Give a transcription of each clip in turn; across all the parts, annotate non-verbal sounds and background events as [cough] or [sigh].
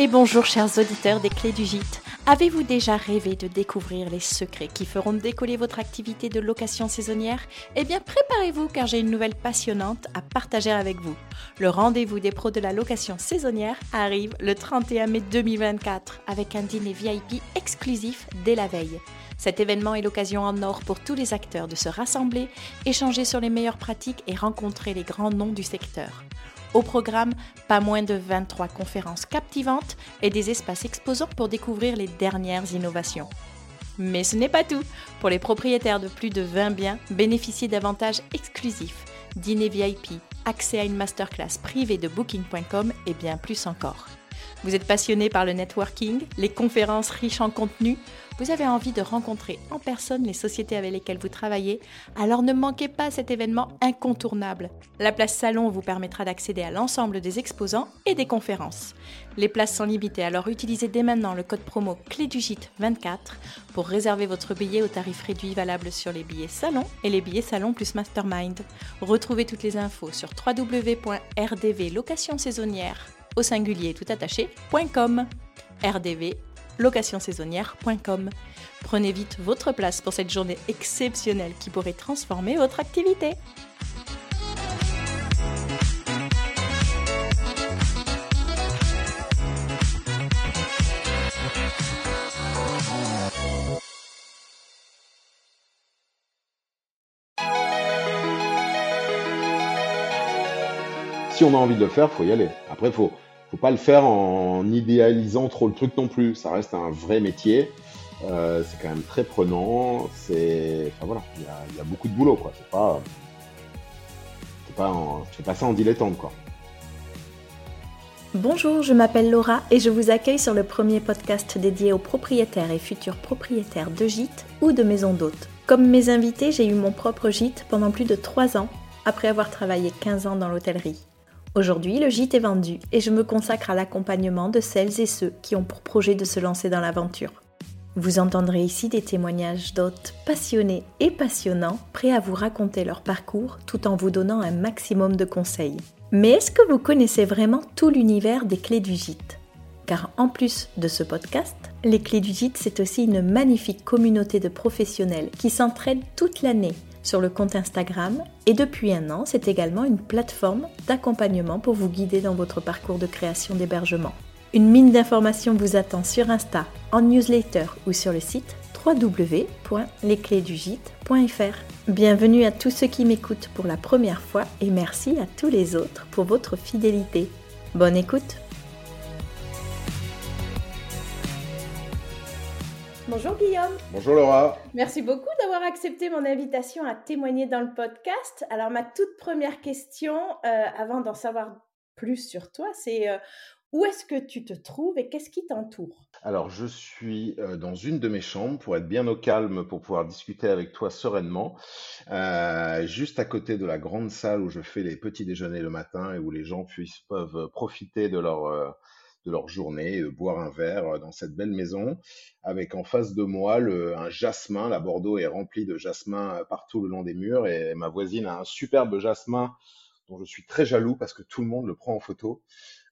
et bonjour chers auditeurs des clés du gîte. Avez-vous déjà rêvé de découvrir les secrets qui feront décoller votre activité de location saisonnière? Eh bien préparez-vous car j'ai une nouvelle passionnante à partager avec vous. Le rendez-vous des pros de la location saisonnière arrive le 31 mai 2024 avec un dîner VIP exclusif dès la veille. Cet événement est l'occasion en or pour tous les acteurs de se rassembler, échanger sur les meilleures pratiques et rencontrer les grands noms du secteur. Au programme, pas moins de 23 conférences captivantes et des espaces exposants pour découvrir les dernières innovations. Mais ce n'est pas tout. Pour les propriétaires de plus de 20 biens, bénéficiez d'avantages exclusifs, dîner VIP, accès à une masterclass privée de booking.com et bien plus encore. Vous êtes passionné par le networking, les conférences riches en contenu vous avez envie de rencontrer en personne les sociétés avec lesquelles vous travaillez, alors ne manquez pas cet événement incontournable. La place salon vous permettra d'accéder à l'ensemble des exposants et des conférences. Les places sont limitées, alors utilisez dès maintenant le code promo clé du 24 pour réserver votre billet au tarif réduit valable sur les billets salon et les billets salon plus mastermind. Retrouvez toutes les infos sur www.rdvlocationsaisonnière au singulier tout attaché.com. RDV locationsaisonnière.com. Prenez vite votre place pour cette journée exceptionnelle qui pourrait transformer votre activité. Si on a envie de le faire, faut y aller. Après, faut, faut pas le faire en idéalisant trop le truc non plus. Ça reste un vrai métier. Euh, c'est quand même très prenant. C'est, il y a, beaucoup de boulot quoi. C'est pas, pas, fais pas ça en dilettante quoi. Bonjour, je m'appelle Laura et je vous accueille sur le premier podcast dédié aux propriétaires et futurs propriétaires de gîtes ou de maisons d'hôtes. Comme mes invités, j'ai eu mon propre gîte pendant plus de 3 ans après avoir travaillé 15 ans dans l'hôtellerie. Aujourd'hui, le gîte est vendu et je me consacre à l'accompagnement de celles et ceux qui ont pour projet de se lancer dans l'aventure. Vous entendrez ici des témoignages d'hôtes passionnés et passionnants, prêts à vous raconter leur parcours tout en vous donnant un maximum de conseils. Mais est-ce que vous connaissez vraiment tout l'univers des clés du gîte? Car en plus de ce podcast, les clés du gîte, c'est aussi une magnifique communauté de professionnels qui s'entraident toute l'année sur le compte Instagram et depuis un an, c'est également une plateforme d'accompagnement pour vous guider dans votre parcours de création d'hébergement. Une mine d'informations vous attend sur Insta, en newsletter ou sur le site www.lesclésdugite.fr. Bienvenue à tous ceux qui m'écoutent pour la première fois et merci à tous les autres pour votre fidélité. Bonne écoute Bonjour Guillaume. Bonjour Laura. Merci beaucoup d'avoir accepté mon invitation à témoigner dans le podcast. Alors ma toute première question, euh, avant d'en savoir plus sur toi, c'est euh, où est-ce que tu te trouves et qu'est-ce qui t'entoure? Alors je suis euh, dans une de mes chambres pour être bien au calme, pour pouvoir discuter avec toi sereinement, juste à côté de la grande salle où je fais les petits déjeuners le matin et où les gens puissent, peuvent profiter de leur de leur journée, boire un verre euh, dans cette belle maison, avec en face de moi le, un jasmin. La Bordeaux est remplie de jasmin euh, partout le long des murs et ma voisine a un superbe jasmin dont je suis très jaloux parce que tout le monde le prend en photo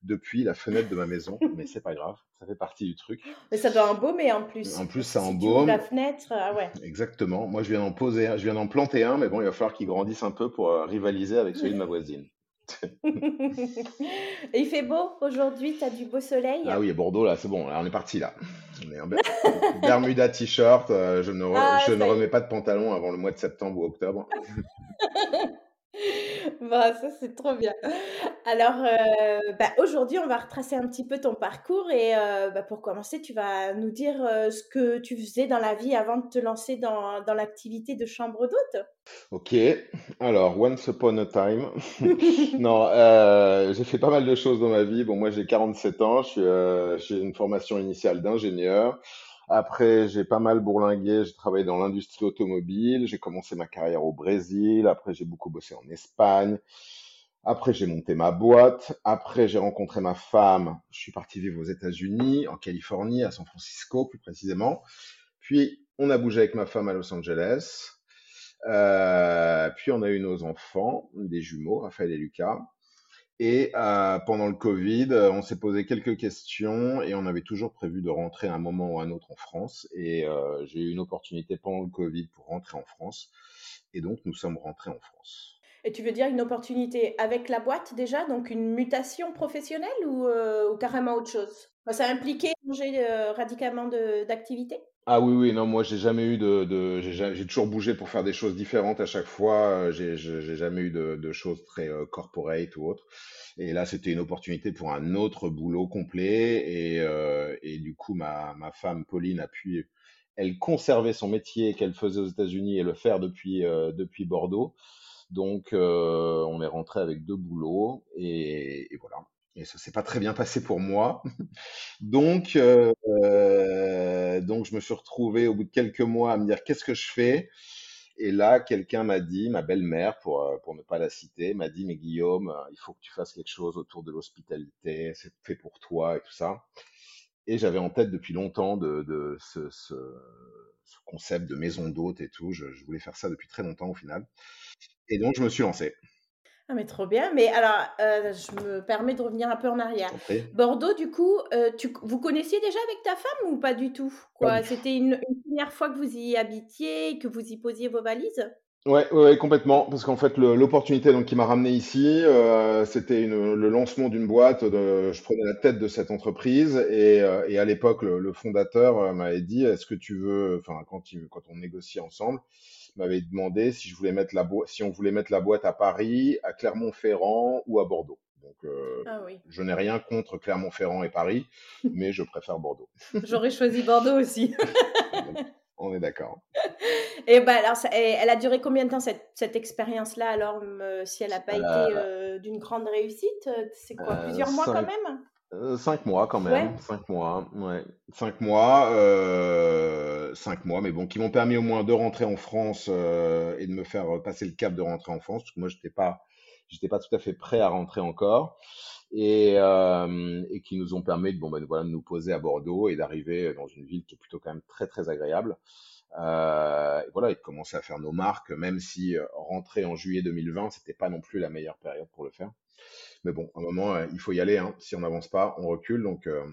depuis la fenêtre de ma maison, [laughs] mais c'est pas grave, ça fait partie du truc. Mais ça doit embaumer en plus. En plus, ça si embaume. la fenêtre, ah ouais. [laughs] Exactement. Moi, je viens d'en poser, je viens d'en planter un, mais bon, il va falloir qu'il grandisse un peu pour euh, rivaliser avec celui de ma voisine. [laughs] il fait beau aujourd'hui, tu as du beau soleil. Ah oui, à Bordeaux, là, c'est bon, là, on est parti là. On est en [laughs] Bermuda t-shirt, euh, je, ne, ah, je ne remets pas de pantalon avant le mois de septembre ou octobre. [laughs] [laughs] bah, ça, c'est trop bien. Alors, euh, bah, aujourd'hui, on va retracer un petit peu ton parcours et euh, bah, pour commencer, tu vas nous dire euh, ce que tu faisais dans la vie avant de te lancer dans, dans l'activité de chambre d'hôte. Ok, alors, once upon a time. [laughs] non, j'ai fait pas mal de choses dans ma vie. Bon, moi, j'ai 47 ans, j'ai une formation initiale d'ingénieur. Après, j'ai pas mal bourlingué, j'ai travaillé dans l'industrie automobile, j'ai commencé ma carrière au Brésil, après j'ai beaucoup bossé en Espagne, après j'ai monté ma boîte, après j'ai rencontré ma femme, je suis parti vivre aux États-Unis, en Californie, à San Francisco plus précisément, puis on a bougé avec ma femme à Los Angeles, euh, puis on a eu nos enfants, des jumeaux, Raphaël et Lucas, Et euh, pendant le Covid, euh, on s'est posé quelques questions et on avait toujours prévu de rentrer à un moment ou à un autre en France. Et euh, j'ai eu une opportunité pendant le Covid pour rentrer en France. Et donc, nous sommes rentrés en France. Et tu veux dire une opportunité avec la boîte déjà, donc une mutation professionnelle ou, ou carrément autre chose? Ça a impliqué changer radicalement d'activité? Ah oui, oui, non, moi j'ai jamais eu de, j'ai toujours bougé pour faire des choses différentes à chaque fois. J'ai j'ai jamais eu de, choses très euh, corporate ou autre. Et là, c'était une opportunité pour un autre boulot complet. Et, euh, du coup, ma, femme Pauline a pu, elle conserver son métier qu'elle faisait aux États-Unis et le faire depuis euh, Bordeaux. Donc, on est rentré avec deux boulots et voilà. Et ça s'est pas très bien passé pour moi. [laughs] Donc, euh, donc je me suis retrouvé au bout de quelques mois à me dire qu'est-ce que je fais? Et là, quelqu'un m'a dit, ma belle-mère, pour, euh, pour ne pas la citer, m'a dit, mais Guillaume, euh, il faut que tu fasses quelque chose autour de l'hospitalité, c'est fait pour toi et tout ça. Et j'avais en tête depuis longtemps de, de ce, ce, ce, concept de maison d'hôte et tout. Je, je voulais faire ça depuis très longtemps au final. Et donc, je me suis lancé. Ah mais trop bien. Mais alors, euh, je me permets de revenir un peu en arrière. Bordeaux, du coup, euh, tu, vous connaissiez déjà avec ta femme ou pas du tout? Quoi C'était une, première fois que vous y habitiez, que vous y posiez vos valises? Ouais, ouais, complètement. Parce qu'en fait, l'opportunité donc qui m'a ramené ici, euh, c'était le lancement d'une boîte. De, je prenais la tête de cette entreprise et, et à l'époque, le, le fondateur m'avait dit, est-ce que tu veux, enfin, quand, quand on négocie ensemble, m'avait demandé si je voulais mettre la boîte, si on voulait mettre la boîte à Paris, à Clermont-Ferrand ou à Bordeaux. Donc, euh, ah je n'ai rien contre Clermont-Ferrand et Paris, [laughs] mais je préfère Bordeaux. J'aurais choisi Bordeaux aussi. [laughs] on est d'accord. Et ben alors, elle a duré combien de temps cette, cette expérience-là Alors, si elle n'a pas été euh, d'une grande réussite, c'est quoi euh, Plusieurs mois quand même? Euh, cinq mois quand même, cinq mois, ouais, cinq mois, euh, cinq mois, mais bon, qui m'ont permis au moins de rentrer en France euh, et de me faire passer le cap de rentrer en France, parce que moi j'étais pas, j'étais pas tout à fait prêt à rentrer encore, et, et qui nous ont permis de, bon ben voilà, de nous poser à Bordeaux et d'arriver dans une ville qui est plutôt quand même très très agréable. et voilà, et de commencer à faire nos marques, même si rentrer en juillet 2020, c'était pas non plus la meilleure période pour le faire. Mais bon, à un moment, euh, il faut y aller. Hein. Si on n'avance pas, on recule. Donc, euh,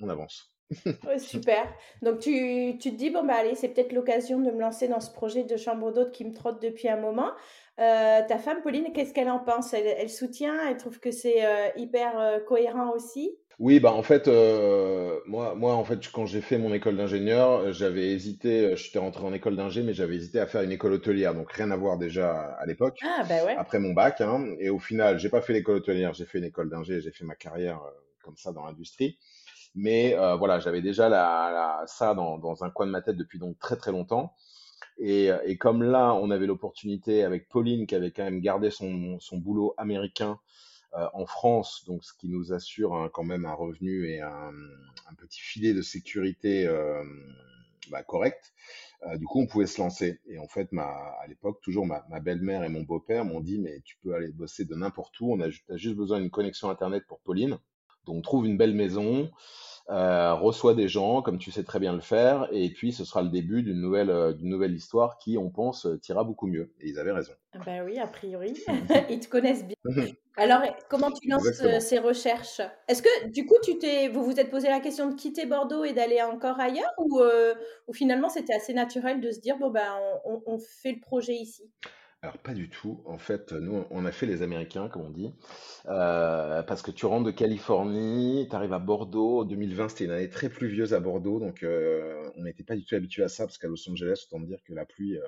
on avance. [laughs] super. Donc tu, tu, te dis, bon, bah allez, c'est peut-être l'occasion de me lancer dans ce projet de chambre d'hôte qui me trotte depuis un moment. Euh, ta femme, Pauline, qu'est-ce qu'elle en pense? Elle, soutient Elle trouve que c'est hyper cohérent aussi? Oui, bah en fait, euh, moi, moi, en fait, quand j'ai fait mon école d'ingénieur, euh, j'avais hésité, euh, j'étais rentré en école d'ingé, mais j'avais hésité à faire une école hôtelière, donc rien à voir déjà à l'époque, Ah, bah ouais. après mon bac, hein, et au final, j'ai pas fait l'école hôtelière, j'ai fait une école d'ingé, j'ai fait ma carrière comme ça dans l'industrie, mais voilà, j'avais déjà la, la- ça dans, dans un coin de ma tête depuis donc très très longtemps, et, et comme là, on avait l'opportunité avec Pauline qui avait quand même gardé son, son boulot américain euh, en France, donc ce qui nous assure quand même un revenu et un, petit filet de sécurité euh, bah, correct. Euh, du coup, on pouvait se lancer. Et en fait, ma, à l'époque, toujours ma, belle-mère et mon beau-père m'ont dit, mais tu peux aller bosser de n'importe où. On a, as juste besoin d'une connexion Internet pour Pauline. Donc, trouve une belle maison, euh, reçoit des gens, comme tu sais très bien le faire, et puis ce sera le début d'une nouvelle, euh, d'une nouvelle histoire qui, on pense, euh, ira beaucoup mieux. Et ils avaient raison. Ben oui, a priori, [laughs] ils te connaissent bien. Alors, comment tu lances ces recherches? Est-ce que, du coup, tu t'es, vous vous êtes posé la question de quitter Bordeaux et d'aller encore ailleurs, ou, ou finalement c'était assez naturel de se dire, bon, ben, on, on fait le projet ici? Alors pas du tout. En fait, nous, on a fait les Américains, comme on dit, euh, parce que tu rentres de Californie, tu arrives à Bordeaux. 2020, c'était une année très pluvieuse à Bordeaux, donc euh, on n'était pas du tout habitué à ça, parce qu'à Los Angeles, autant dire que la pluie, euh,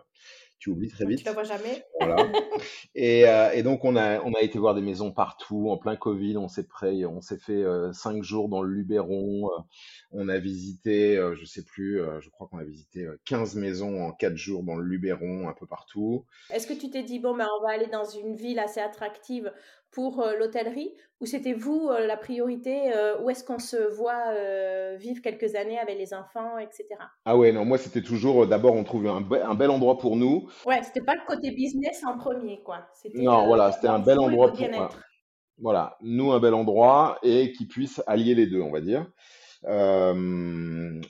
tu oublies très vite. Tu la vois jamais. Voilà. [laughs] Et, et, donc on a on a été voir des maisons partout en plein Covid. On s'est prêt, on s'est fait cinq jours dans le Luberon. On a visité, je sais plus, je crois qu'on a visité 15 maisons en quatre jours dans le Luberon, un peu partout. Est-ce que tu t'es dit bon ben on va aller dans une ville assez attractive pour euh, l'hôtellerie ou c'était vous euh, la priorité euh, Où est-ce qu'on se voit vivre quelques années avec les enfants, etc. Ah ouais, non, moi c'était toujours d'abord on trouve un, un, bel endroit pour nous. Ouais, c'était pas le côté business en premier, quoi. Non, voilà, c'était un bel endroit pour. moi. voilà, nous un bel endroit et qui puisse allier les deux, on va dire.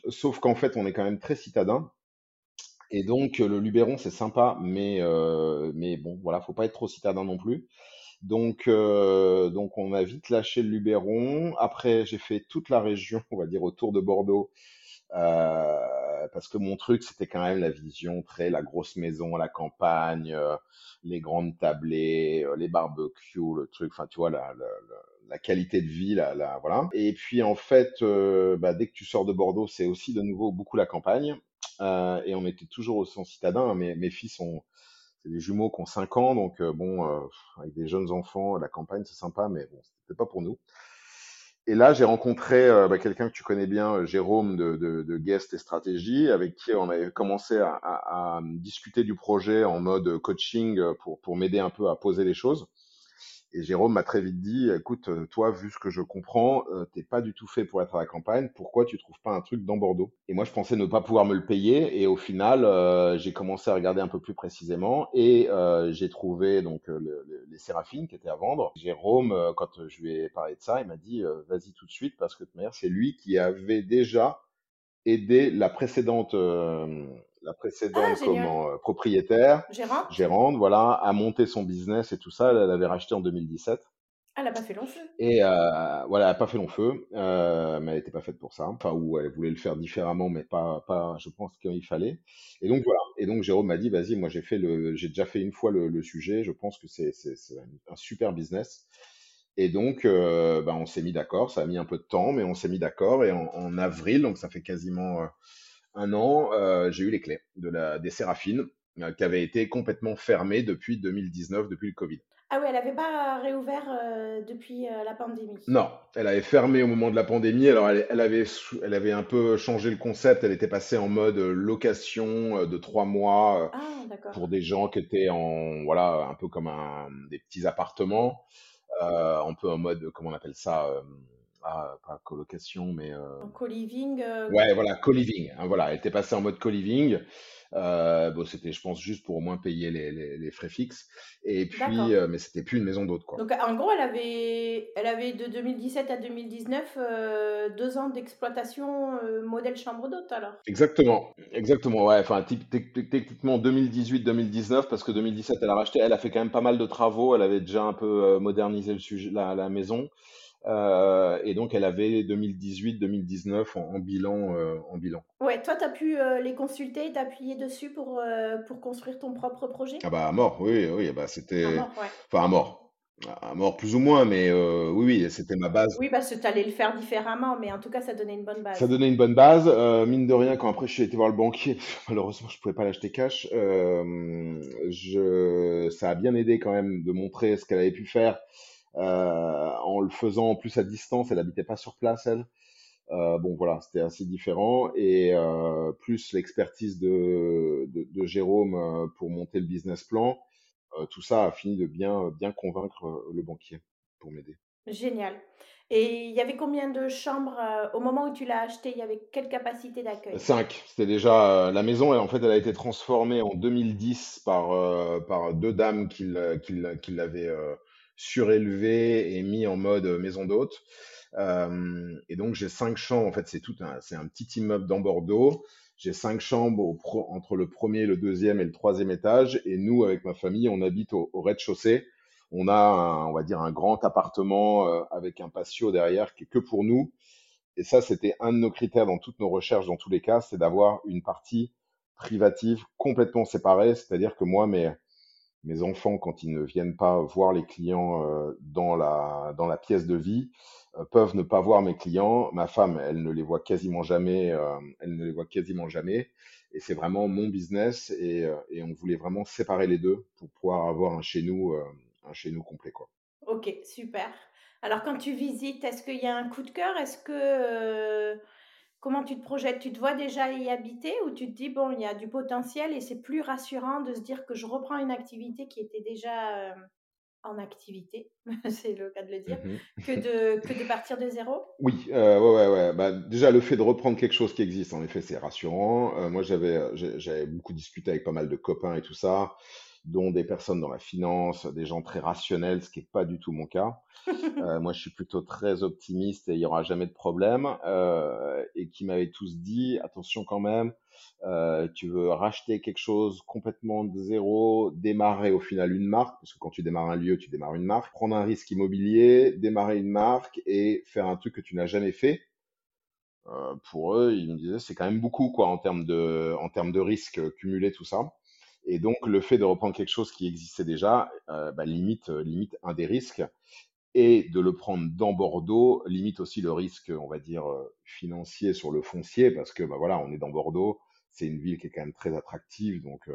sauf qu'en fait, on est quand même très citadin. Et donc, le Luberon, c'est sympa, mais, euh, mais bon, voilà, faut pas être trop citadin non plus. Donc, euh, donc on a vite lâché le Luberon. Après, j'ai fait toute la région, on va dire autour de Bordeaux, euh, parce que mon truc, c'était quand même la vision très la grosse maison la campagne, euh, les grandes tablées, euh, les barbecues, le truc, enfin tu vois la, la, la qualité de vie, la, la, voilà. Et puis en fait, euh, bah, dès que tu sors de Bordeaux, c'est aussi de nouveau beaucoup la campagne. Euh, et on était toujours au sens citadin. Mes, mes fils ont c'est des jumeaux qui ont 5 ans, donc euh, bon, euh, avec des jeunes enfants, la campagne c'est sympa, mais bon, c'était pas pour nous. Et là, j'ai rencontré euh, bah, quelqu'un que tu connais bien, Jérôme de, de, de Guest et Stratégie, avec qui on avait commencé à, à- à discuter du projet en mode coaching pour, pour m'aider un peu à poser les choses. Et Jérôme m'a très vite dit, écoute, euh, toi, vu ce que je comprends, euh, t'es pas du tout fait pour être à la campagne. Pourquoi tu trouves pas un truc dans Bordeaux? Et moi, je pensais ne pas pouvoir me le payer. Et au final, euh, j'ai commencé à regarder un peu plus précisément et euh, j'ai trouvé donc le- le- les Séraphines qui étaient à vendre. Jérôme, quand je lui ai parlé de ça, il m'a dit, vas-y tout de suite parce que de manière, c'est lui qui avait déjà aidé la précédente, la Ah, précédente comment, euh, propriétaire Gérante? gérante, voilà, à monter son business et tout ça. Elle, elle avait racheté en 2017. Elle a pas fait long feu. Et euh, voilà, elle n'a pas fait long feu, euh, mais elle n'était pas faite pour ça. Enfin, ou elle voulait le faire différemment, mais pas, pas, je pense qu'il fallait. Et donc voilà. Et donc Jérôme m'a dit, vas-y, moi j'ai fait le, j'ai déjà fait une fois le, le sujet. Je pense que c'est, un super business. Et donc, euh, bah, on s'est mis d'accord. Ça a mis un peu de temps, mais on s'est mis d'accord. Et en, en avril, donc ça fait quasiment un an, euh, j'ai eu les clés de la, des Séraphines, euh, qui avaient été complètement fermées depuis 2019, depuis le Covid. Ah oui, elle n'avait pas réouvert euh, depuis la pandémie? Non, elle avait fermé au moment de la pandémie. Alors, elle, elle avait, elle avait un peu changé le concept. Elle était passée en mode location de trois mois Ah, pour des gens qui étaient en, voilà, un peu comme un, des petits appartements, un peu en mode, comment on appelle ça, ah, pas colocation, mais euh, En co-living. euh, Ouais, voilà, co-living. hein, voilà, elle était passée en mode co-living. Euh, bon, c'était, je pense, juste pour au moins payer les, les, les frais fixes. Et puis, euh, mais c'était plus une maison d'hôte, quoi. Donc en gros, elle avait, elle avait de 2017 à 2019 euh, deux ans d'exploitation modèle chambre d'hôte alors. Exactement, exactement. Ouais, enfin, techniquement 2018-2019, parce que 2017, elle a racheté. Elle a fait quand même pas mal de travaux. Elle avait déjà un peu modernisé le sujet, la, la maison. Euh, et donc, elle avait 2018-2019 en, en bilan, euh, en bilan. Ouais, toi, tu as pu euh, les consulter, t'appuyer dessus pour, euh, pour construire ton propre projet? Ah bah, à mort, oui, oui, bah, À c'était, mort, ouais. enfin, à mort. À mort plus ou moins, mais oui, oui, c'était ma base. Oui, parce que tu allais le faire différemment, mais en tout cas, ça donnait une bonne Ça base. donnait une bonne base. Mine de rien, quand après je suis été voir le banquier, [laughs] malheureusement je pouvais pas l'acheter cash. je, ça a bien aidé quand même de montrer ce qu'elle avait pu faire en le faisant en plus à distance. Elle habitait pas sur place, elle. Euh, bon voilà, c'était assez différent et euh, plus l'expertise de, de, de Jérôme euh, pour monter le business plan. euh, tout ça a fini de bien bien convaincre euh, le banquier pour m'aider. Génial. Et il y avait combien de chambres euh, au moment où tu l'as acheté? Il y avait quelle capacité d'accueil? 5, c'était déjà euh, la maison. En fait, elle a été transformée en 2010 par, euh, par deux dames qui l'avaient surélevée et mis en mode euh, maison d'hôte. Euh, et donc, j'ai cinq chambres. En fait, c'est tout un, c'est un petit immeuble dans Bordeaux. J'ai cinq chambres entre le premier, le deuxième et le troisième étage. Et nous, avec ma famille, on habite au, au rez-de-chaussée. On a, un- on va dire, un grand appartement euh, avec un patio derrière qui est que pour nous. Et ça, c'était un de nos critères dans toutes nos recherches, dans tous les cas, c'est d'avoir une partie privative complètement séparée. C'est-à-dire que moi, mes, mes enfants, quand ils ne viennent pas voir les clients euh, dans la, dans la pièce de vie, euh, peuvent ne pas voir mes clients. Ma femme, elle ne les voit quasiment jamais. euh, elle ne les voit quasiment jamais. Et c'est vraiment mon business. Et, on voulait vraiment séparer les deux pour pouvoir avoir un chez nous, un chez nous complet, quoi. Ok, super. Alors quand tu visites, est-ce qu'il y a un coup de cœur? Est-ce que comment tu te projettes? Tu te vois déjà y habiter ou tu te dis bon, il y a du potentiel et c'est plus rassurant de se dire que je reprends une activité qui était déjà euh, en activité, [laughs] c'est le cas de le dire, Mhm. que de que de partir de zéro? Oui, euh, ouais, ouais, ouais. Bah, déjà, le fait de reprendre quelque chose qui existe, en effet, c'est rassurant. Euh, moi, j'avais, j'avais beaucoup discuté avec pas mal de copains et tout ça. Dont des personnes dans la finance, des gens très rationnels, ce qui n'est pas du tout mon cas. [laughs] Euh, moi, je suis plutôt très optimiste et il n'y aura jamais de problème. Euh, et qui m'avaient tous dit, attention quand même, euh, tu veux racheter quelque chose complètement de zéro, démarrer au final une marque, parce que quand tu démarres un lieu, tu démarres une marque, prendre un risque immobilier, démarrer une marque et faire un truc que tu n'as jamais fait. Euh, pour eux, ils me disaient c'est quand même beaucoup quoi en termes de en termes de risques cumulés tout ça. Et donc le fait de reprendre quelque chose qui existait déjà, euh, bah, limite limite un des risques et de le prendre dans Bordeaux limite aussi le risque, on va dire financier sur le foncier parce que bah voilà, on est dans Bordeaux, c'est une ville qui est quand même très attractive, donc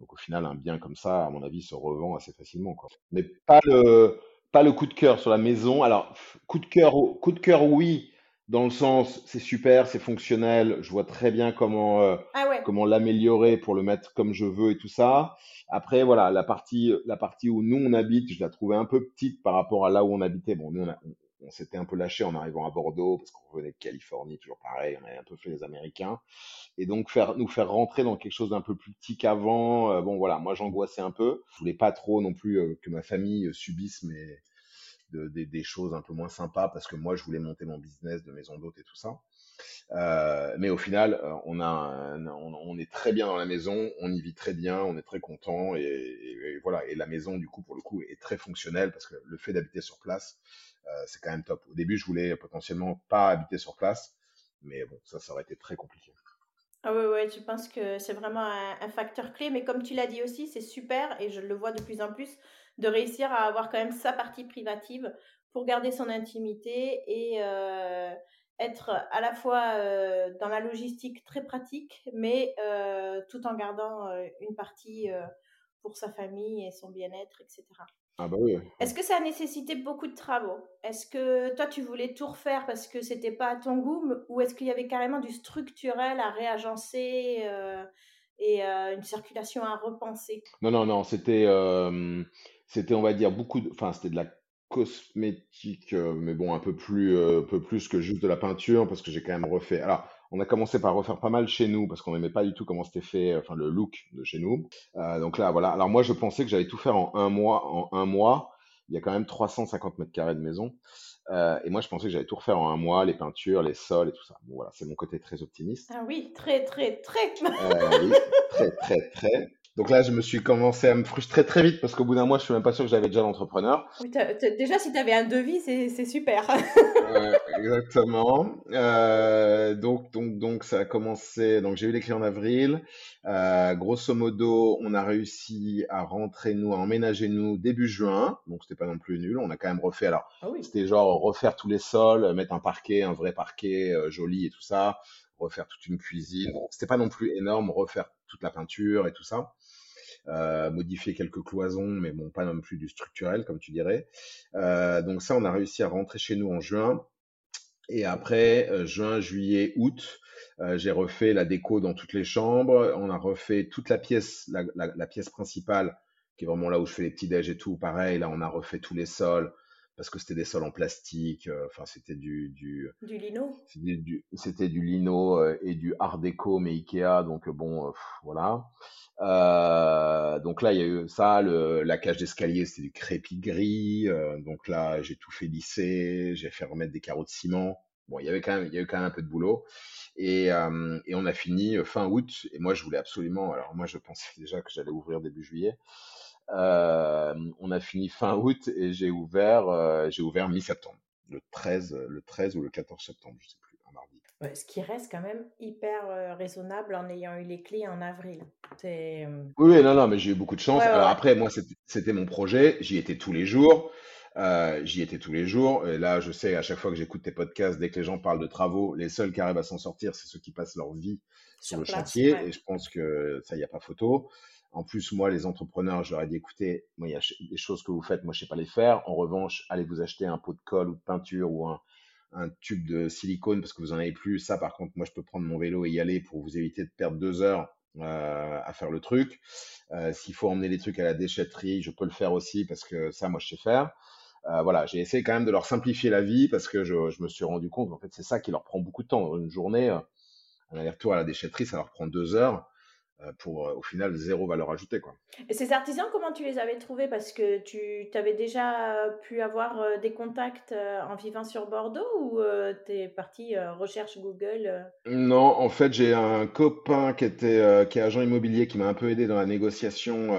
donc au final un bien comme ça, à mon avis, se revend assez facilement quoi. Mais pas le pas le coup de cœur sur la maison. Alors coup de cœur coup de cœur oui dans le sens, c'est super, c'est fonctionnel, je vois très bien comment, euh, ah comment l'améliorer pour le mettre comme je veux et tout ça. Après, voilà, la partie, la partie où nous on habite, je la trouvais un peu petite par rapport à là où on habitait. Bon, nous on, s'était un peu lâché en arrivant à Bordeaux parce qu'on venait de Californie, toujours pareil, on avait un peu fait les Américains. Et donc faire, nous faire rentrer dans quelque chose d'un peu plus petit qu'avant, euh, bon voilà, moi j'angoissais un peu. Je voulais pas trop non plus euh, que ma famille subisse mes des choses un peu moins sympas parce que moi, je voulais monter mon business de maison d'hôte et tout ça. Euh, mais au final, euh, on, a on, est très bien dans la maison, on y vit très bien, on est très content et, voilà. Et la maison, du coup, pour le coup, est très fonctionnelle parce que le fait d'habiter sur place, euh, c'est quand même top. Au début, je voulais potentiellement pas habiter sur place, mais bon, ça, ça aurait été très compliqué. Ah ouais, ouais, je pense que c'est vraiment un, facteur clé, mais comme tu l'as dit aussi, c'est super et je le vois de plus en plus de réussir à avoir quand même sa partie privative pour garder son intimité et euh, être à la fois euh, dans la logistique très pratique, mais euh, tout en gardant une partie pour sa famille et son bien-être, etc. Ah bah oui. Est-ce que ça a nécessité beaucoup de travaux? Est-ce que toi tu voulais tout refaire parce que c'était pas à ton goût ou est-ce qu'il y avait carrément du structurel à réagencer et une circulation à repenser? Non, non, non, c'était c'était, on va dire, beaucoup de, enfin, c'était de la cosmétique, euh, mais bon, un peu plus, euh, un peu plus que juste de la peinture, parce que j'ai quand même refait. Alors, on a commencé par refaire pas mal chez nous, parce qu'on n'aimait pas du tout comment c'était fait, enfin, le look de chez nous. Euh, donc là, voilà. Alors moi, je pensais que j'allais tout faire en un mois. En un mois, il y a quand même 350 mètres carrés de maison. et moi, je pensais que j'allais tout refaire en un mois, les peintures, les sols et tout ça. Bon, voilà, c'est mon côté très optimiste. Ah oui, très, très, très. oui, très, très, très. Donc là, je me suis commencé à me frustrer très vite parce qu'au bout d'un mois, je suis même pas sûr que j'avais déjà l'entrepreneur. déjà, si tu avais un devis, c'est super. [laughs] exactement. Euh, donc, donc, donc, ça a commencé. Donc, j'ai eu les clés en avril. Euh, grosso modo, on a réussi à rentrer nous, à emménager nous début juin. Donc, c'était pas non plus nul. On a quand même refait. Alors, ah c'était genre refaire tous les sols, mettre un parquet, un vrai parquet euh, joli et tout ça refaire toute une cuisine. C'était pas non plus énorme, refaire toute la peinture et tout ça. Euh, modifier quelques cloisons, mais bon, pas non plus du structurel, comme tu dirais. Euh, donc ça, on a réussi à rentrer chez nous en juin. Et après, euh, juin, juillet, août, j'ai refait la déco dans toutes les chambres. On a refait toute la pièce, la, pièce principale, qui est vraiment là où je fais les petits déj et tout. Pareil, là, on a refait tous les sols parce que c'était des sols en plastique. Enfin, c'était du, du du lino. C'était du, lino et du art déco mais Ikea. Donc bon, voilà. Euh, donc là, il y a eu ça, le, la cage d'escalier, c'était du crépi gris. Euh, donc là, j'ai tout fait lisser, j'ai fait remettre des carreaux de ciment. Bon, il y avait quand même, il y a eu quand même un peu de boulot. Et, euh, et on a fini fin août. Et moi, je voulais absolument. Alors moi, je pensais déjà que j'allais ouvrir début juillet. On a fini fin [laughs] août et j'ai ouvert, j'ai ouvert mi-septembre, le 13, le 13 ou le 14 septembre, je sais plus ce qui reste quand même hyper raisonnable en ayant eu les clés en avril. Oui, oui, non, non, mais j'ai eu beaucoup de chance. Alors après, moi, c'était mon projet. J'y étais tous les jours. J'y étais tous les jours. Et là, je sais, à chaque fois que j'écoute tes podcasts, dès que les gens parlent de travaux, les seuls qui arrivent à s'en sortir, c'est ceux qui passent leur vie sur, le chantier. Et je pense que ça, il n'y a pas photo. En plus, moi, les entrepreneurs, je leur ai dit, écoutez, moi, il y a des choses que vous faites, moi, je sais pas les faire. En revanche, allez vous acheter un pot de colle ou de peinture ou un, tube de silicone parce que vous en avez plus. Ça, par contre, moi, je peux prendre mon vélo et y aller pour vous éviter de perdre deux heures euh, à faire le truc. Euh, S'il faut emmener les trucs à la déchetterie, je peux le faire aussi parce que ça, moi, je sais faire. Euh, voilà, j'ai essayé quand même de leur simplifier la vie parce que je, me suis rendu compte, en fait, c'est ça qui leur prend beaucoup de temps. Une journée, un aller-retour à la déchetterie, ça leur prend deux heures. Euh, pour euh, au final zéro valeur ajoutée. Quoi. Et ces artisans, comment tu les avais trouvés? Parce que tu avais déjà pu avoir euh, des contacts en vivant sur Bordeaux ou tu es parti recherche Google Non, en fait, j'ai un copain qui était qui est agent immobilier qui m'a un peu aidé dans la négociation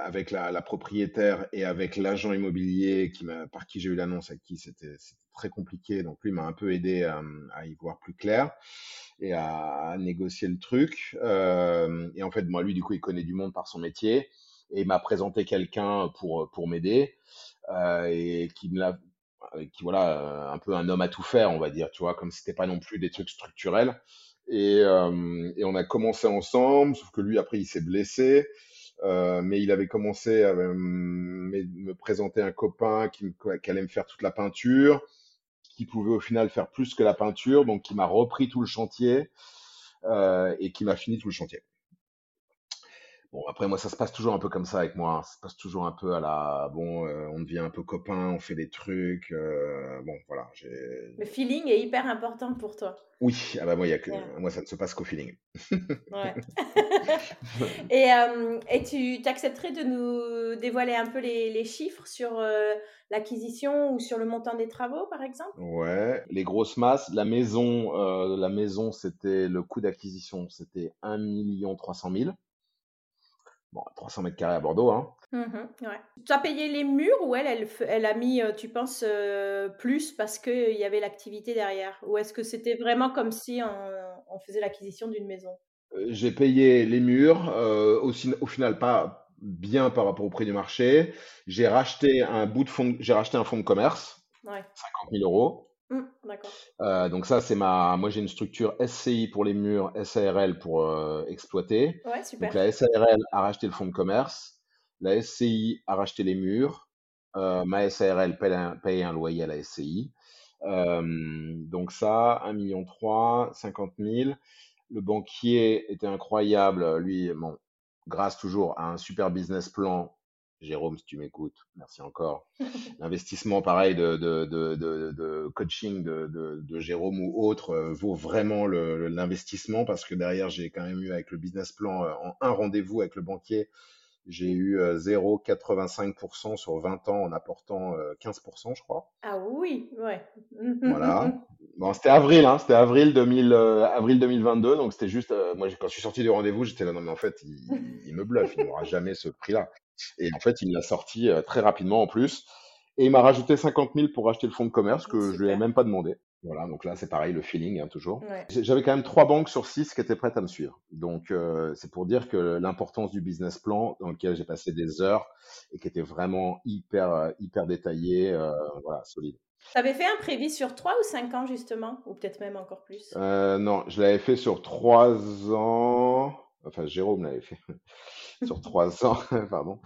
avec la, la, propriétaire et avec l'agent immobilier qui par qui j'ai eu l'annonce, avec qui c'était très compliqué. Donc lui m'a un peu aidé à y voir plus clair et à, négocier le truc. Euh, et en fait, moi, lui, du coup, il connaît du monde par son métier et m'a présenté quelqu'un pour pour m'aider euh, et qui me l'a qui voilà un peu un homme à tout faire on va dire tu vois comme c'était pas non plus des trucs structurels et, euh, et on a commencé ensemble sauf que lui après il s'est blessé euh, mais il avait commencé à me, me présenter un copain qui, qui, allait me faire toute la peinture qui pouvait au final faire plus que la peinture, donc qui m'a repris tout le chantier euh, et qui m'a fini tout le chantier. Bon, après, moi, ça se passe toujours un peu comme ça avec moi. Hein. Ça se passe toujours un peu à la. Bon, euh, on devient un peu copain, on fait des trucs. Euh, bon, voilà. Le feeling est hyper important pour toi. Oui, ah bah moi, y a que... moi, ça ne se passe qu'au feeling. ouais. [laughs] et, euh, et tu t'accepterais de nous dévoiler un peu les, les chiffres sur l'acquisition ou sur le montant des travaux, par exemple? Ouais, les grosses masses. La maison, la maison c'était le coût d'acquisition, c'était 1 300 000 bon, 300 mètres carrés à Bordeaux. Hein. Mmh tu as payé les murs ou elle, elle, elle a mis, euh, tu penses, euh, plus parce qu'il y avait l'activité derrière? Ou est-ce que c'était vraiment comme si on, faisait l'acquisition d'une maison? Euh, J'ai payé les murs, aussi, au final pas bien par rapport au prix du marché. J'ai racheté un bout de fond, j'ai racheté un fonds de commerce, ouais. 50 000 euros. Mmh. Euh, donc ça, c'est ma. Moi, j'ai une structure SCI pour les murs, SARL pour euh, exploiter. Ouais, super. Donc la SARL a racheté le fonds de commerce, la SCI a racheté les murs, euh, ma SARL paye un, paye un, loyer à la SCI. donc ça, 1 million 3, 50 000. Le banquier était incroyable, lui, bon, grâce toujours à un super business plan Jérôme, si tu m'écoutes, merci encore. [laughs] L'investissement, pareil, de, de, de, de coaching de, Jérôme ou autre euh, vaut vraiment l'investissement parce que derrière, j'ai quand même eu avec le business plan euh, en un rendez-vous avec le banquier, j'ai eu 0,85% euh, sur 20 ans en apportant 15%, je crois. Ah oui, ouais. [laughs] voilà. Bon, c'était avril, hein, c'était avril, 2000, avril 2022, donc c'était juste, moi quand je suis sorti du rendez-vous, j'étais là, non mais en fait, il, il me bluffe, il n'aura jamais ce prix-là. Et en fait, il l'a sorti euh, très rapidement en plus. Et il m'a rajouté 50 000 pour acheter le fonds de commerce que je lui ai même pas demandé. Voilà, donc là c'est pareil, le feeling hein, toujours. J'avais quand même trois banques sur six qui étaient prêtes à me suivre. Donc euh, c'est pour dire que l'importance du business plan dans lequel j'ai passé des heures et qui était vraiment hyper euh, hyper détaillé, voilà, solide. Tu avais fait un prévis sur trois ou cinq ans justement, ou peut-être même encore plus? Non, je l'avais fait sur trois ans. Enfin, Jérôme l'avait fait [laughs] sur trois ans, [laughs] pardon,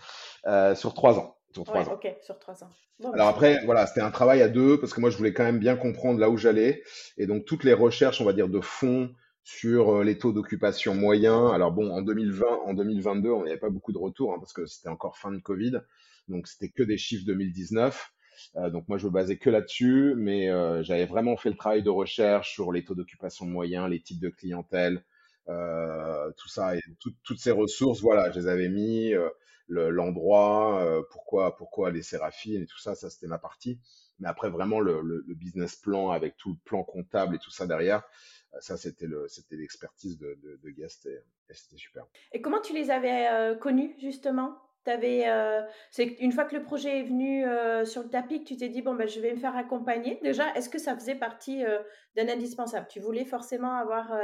euh, sur trois ans. Sur trois ans. Ok, sur trois ans. Alors après, voilà, c'était un travail à deux parce que moi, je voulais quand même bien comprendre là où j'allais. Et donc, toutes les recherches, on va dire, de fond sur euh, les taux d'occupation moyens. Alors bon, en 2020, en 2022, on n'avait pas beaucoup de retours hein, parce que c'était encore fin de Covid. Donc, c'était que des chiffres 2019. Euh, donc moi, je me basais que là-dessus, mais euh, j'avais vraiment fait le travail de recherche sur les taux d'occupation moyens, les types de clientèle, tout ça et toutes ces ressources, voilà, je les avais mis, euh, l'endroit, euh, pourquoi, pourquoi les séraphines et tout ça, ça c'était ma partie. Mais après vraiment le, business plan avec tout le plan comptable et tout ça derrière, ça c'était le, c'était l'expertise de, de, Guest et, c'était super. Et comment tu les avais connus justement? Euh, c'est une fois que le projet est venu sur le tapis, tu t'es dit bon ben je vais me faire accompagner. Déjà, est-ce que ça faisait partie d'un indispensable? Tu voulais forcément avoir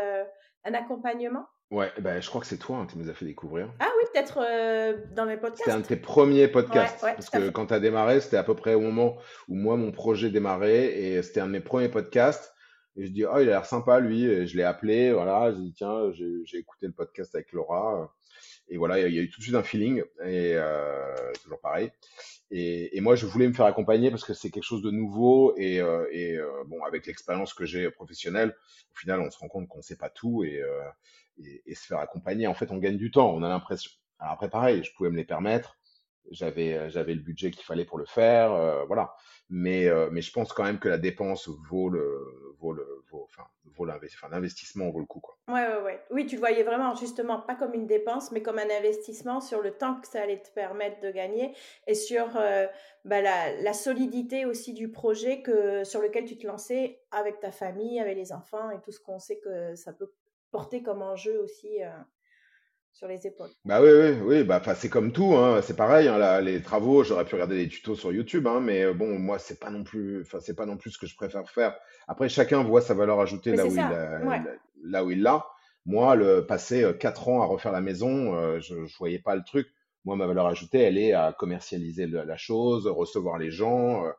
un accompagnement? Ouais, ben, je crois que c'est toi hein, qui nous a fait découvrir. Ah oui, peut-être euh, dans les podcasts. C'était un de tes premiers podcasts. parce que quand tu as démarré, c'était à peu près au moment où moi, mon projet démarrait. Et c'était un de mes premiers podcasts. Et je dis, oh, il a l'air sympa, lui. Et je l'ai appelé. Voilà, j'ai dit, tiens, j'ai écouté le podcast avec Laura. Et voilà, il y, a eu tout de suite un feeling. Et euh, toujours pareil. Et, et, moi, je voulais me faire accompagner parce que c'est quelque chose de nouveau. Et, euh, et euh, bon, avec l'expérience que j'ai professionnelle, au final, on se rend compte qu'on ne sait pas tout et, euh, et, se faire accompagner. En fait, on gagne du temps. On a l'impression. Alors après, pareil, je pouvais me les permettre. J'avais, j'avais le budget qu'il fallait pour le faire, euh, voilà. Mais, euh, mais je pense quand même que la dépense vaut le, vaut le, vaut, enfin, vaut l'investissement, vaut le coup, quoi. Ouais, ouais, ouais. Oui, tu le voyais vraiment justement pas comme une dépense, mais comme un investissement sur le temps que ça allait te permettre de gagner et sur euh, bah, la, la solidité aussi du projet que, sur lequel tu te lançais avec ta famille, avec les enfants et tout ce qu'on sait que ça peut porter comme enjeu aussi euh, sur les épaules. Bah oui, oui, oui, bah c'est comme tout, hein, c'est pareil, hein, là, les travaux, j'aurais pu regarder des tutos sur YouTube, hein, mais euh, bon, moi, c'est pas non plus, enfin, c'est pas non plus ce que je préfère faire. Après, chacun voit sa valeur ajoutée là où il ça, a- ouais. là là où il l'a. Moi, le passer euh, quatre ans à refaire la maison, euh, je, je voyais pas le truc. Moi, ma valeur ajoutée, elle est à commercialiser le- la chose, recevoir les gens, euh,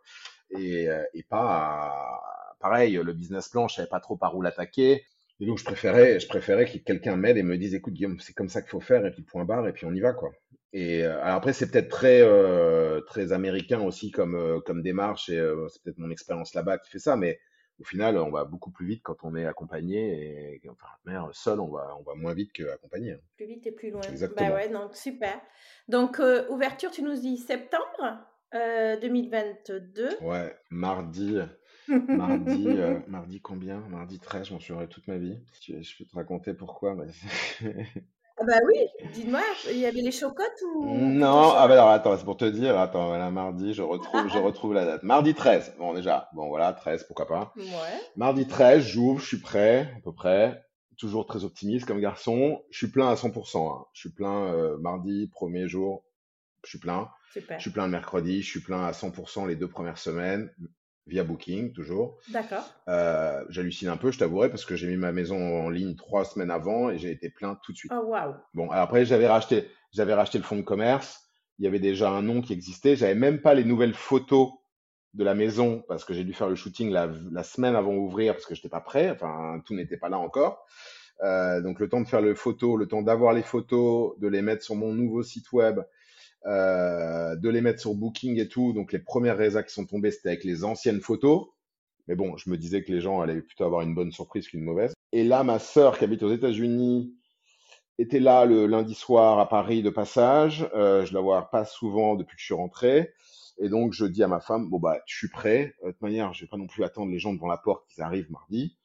et, et pas à... Pareil, le business plan, je savais pas trop par où l'attaquer. Et donc, je préférais, je préférais que quelqu'un m'aide et me dise, écoute, Guillaume, c'est comme ça qu'il faut faire, et puis point barre, et puis on y va, quoi. Et euh, alors après, c'est peut-être très, euh, très américain aussi comme, euh, comme démarche, et c'est peut-être mon expérience là-bas qui fait ça, mais au final, on va beaucoup plus vite quand on est accompagné, et enfin, merde, seul, on va, on va moins vite qu'accompagné. hein. Plus vite et plus loin. Bah Exactement. ouais, donc super. Donc, ouverture, tu nous dis septembre euh, 2022. Ouais, mardi, mardi, [laughs] euh, mardi combien? Mardi 13, je m'en souviendrai toute ma vie. Je, peux te raconter pourquoi. mais- Ah bah oui, dis-moi, il y avait les chocottes ou plutôt Non, ah bah alors attends, c'est pour te dire, attends, voilà, mardi, je retrouve, je retrouve la date. Mardi 13, bon déjà, bon voilà, 13, pourquoi pas. Ouais, Mardi 13, j'ouvre, je suis prêt, à peu près, toujours très optimiste comme garçon, je suis plein à 100%, hein. Je suis plein euh, mardi, premier jour, je suis plein. super. Je suis plein le mercredi, je suis plein à 100% les deux premières semaines, via Booking, toujours. D'accord. Euh, j'hallucine un peu, je t'avouerai, parce que j'ai mis ma maison en ligne trois semaines avant et j'ai été plein tout de suite. Oh waouh. Bon, après, j'avais racheté, j'avais racheté le fonds de commerce. Il y avait déjà un nom qui existait. J'avais même pas les nouvelles photos de la maison parce que j'ai dû faire le shooting la, la semaine avant d'ouvrir parce que j'étais pas prêt. Enfin, tout n'était pas là encore. Euh, donc, le temps de faire les photos, le temps d'avoir les photos, de les mettre sur mon nouveau site web, euh, de les mettre sur Booking et tout. Donc, les premières résas qui sont tombées, c'était avec les anciennes photos. Mais bon, je me disais que les gens allaient plutôt avoir une bonne surprise qu'une mauvaise. Et là, ma sœur qui habite aux États-Unis était là le lundi soir à Paris de passage. Euh, je la vois pas souvent depuis que je suis rentré. Et donc, je dis à ma femme, bon, bah, je suis prêt. Euh, De toute manière, je vais pas non plus attendre les gens devant la porte qu'ils arrivent mardi.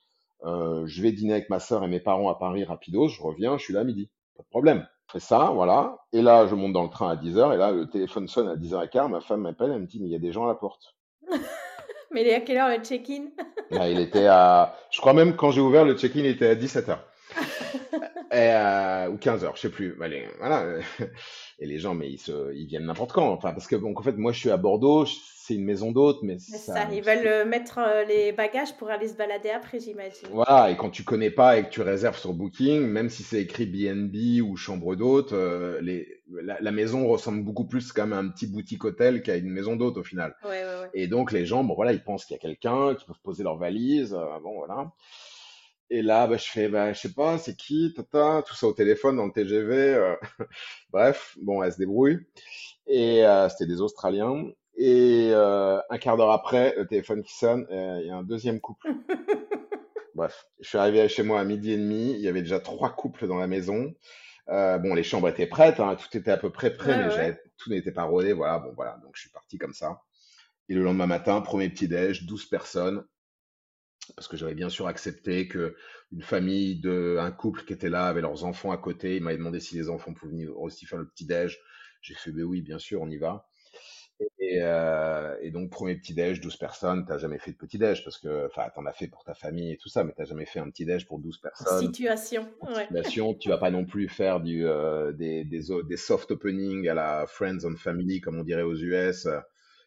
Euh, je vais dîner avec ma sœur et mes parents à Paris rapidos. Je reviens, je suis là à midi. Pas de problème. Fais ça, voilà. Et là, je monte dans le train à 10h. Et là, le téléphone sonne à 10h15. Ma femme m'appelle. Elle me dit, mais il y a des gens à la porte. [laughs] Mais il est à quelle heure le check-in? Il était à, je crois même quand j'ai ouvert le check-in, était à 17h. Et, euh, ou 15h, je sais plus. Allez, voilà. Et les gens, mais ils se, ils viennent n'importe quand. Enfin, parce que bon, en fait, moi, je suis à Bordeaux, c'est une maison d'hôte, mais C'est ça, ça, ils veulent euh, mettre euh, les bagages pour aller se balader après, j'imagine. voilà. Et quand tu connais pas et que tu réserves sur Booking, même si c'est écrit B&B ou chambre d'hôte, euh, les, la, la maison ressemble beaucoup plus quand même à un petit boutique hôtel qu'à une maison d'hôte au final. Ouais, ouais, ouais. Et donc les gens, bon voilà, ils pensent qu'il y a quelqu'un, qu'ils peuvent poser leurs valises, euh, bon voilà. Et là, bah, je fais, bah, je sais pas, c'est qui, tata, tout ça au téléphone, dans le TGV. euh, [laughs] Bref, bon, elle se débrouille. Et euh, c'était des Australiens. Et euh, un quart d'heure après, le téléphone qui sonne, euh, il y a un deuxième couple. [laughs] Bref, je suis arrivé chez moi à midi et demi. Il y avait déjà trois couples dans la maison. Euh, bon, les chambres étaient prêtes, hein, tout était à peu près prêt, Ouais, mais ouais. j'avais- tout n'était pas rodé. Voilà, bon, voilà. Donc, je suis parti comme ça. Et le lendemain matin, premier petit-déj, 12 personnes. Parce que j'avais bien sûr accepté que une famille de un couple qui était là avait leurs enfants à côté. Il m'avait demandé si les enfants pouvaient venir aussi faire le petit-déj. J'ai fait, ben oui, bien sûr, on y va. Et, euh, et donc, premier petit-déj, 12 personnes. T'as jamais fait de petit-déj parce que, enfin, t'en as fait pour ta famille et tout ça, mais t'as jamais fait un petit-déj pour 12 personnes Situation. Ouais. situation, tu vas pas non plus faire du, euh, des, des soft openings à la Friends and Family, comme on dirait aux US.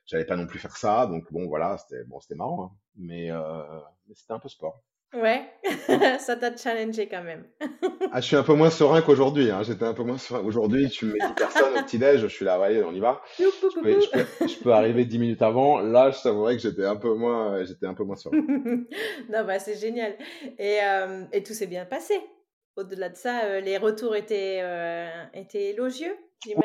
J'allais pas non plus faire ça, donc bon, voilà, c'était bon, c'était marrant, hein. mais, euh, mais c'était un peu sport. Ouais, [laughs] ça t'a challengé quand même. Ah, je suis un peu moins serein qu'aujourd'hui, hein. J'étais un peu moins serein. Aujourd'hui, tu me mets 10 personnes au petit-déj, je suis là, allez, on y va. Je peux, pou. je peux, je peux arriver 10 minutes avant. Là, je t'avouerais que j'étais un peu moins, j'étais un peu moins serein. [laughs] Non, bah, c'est génial. Et, euh, et tout s'est bien passé. Au-delà de ça, euh, les retours étaient, euh, étaient élogieux,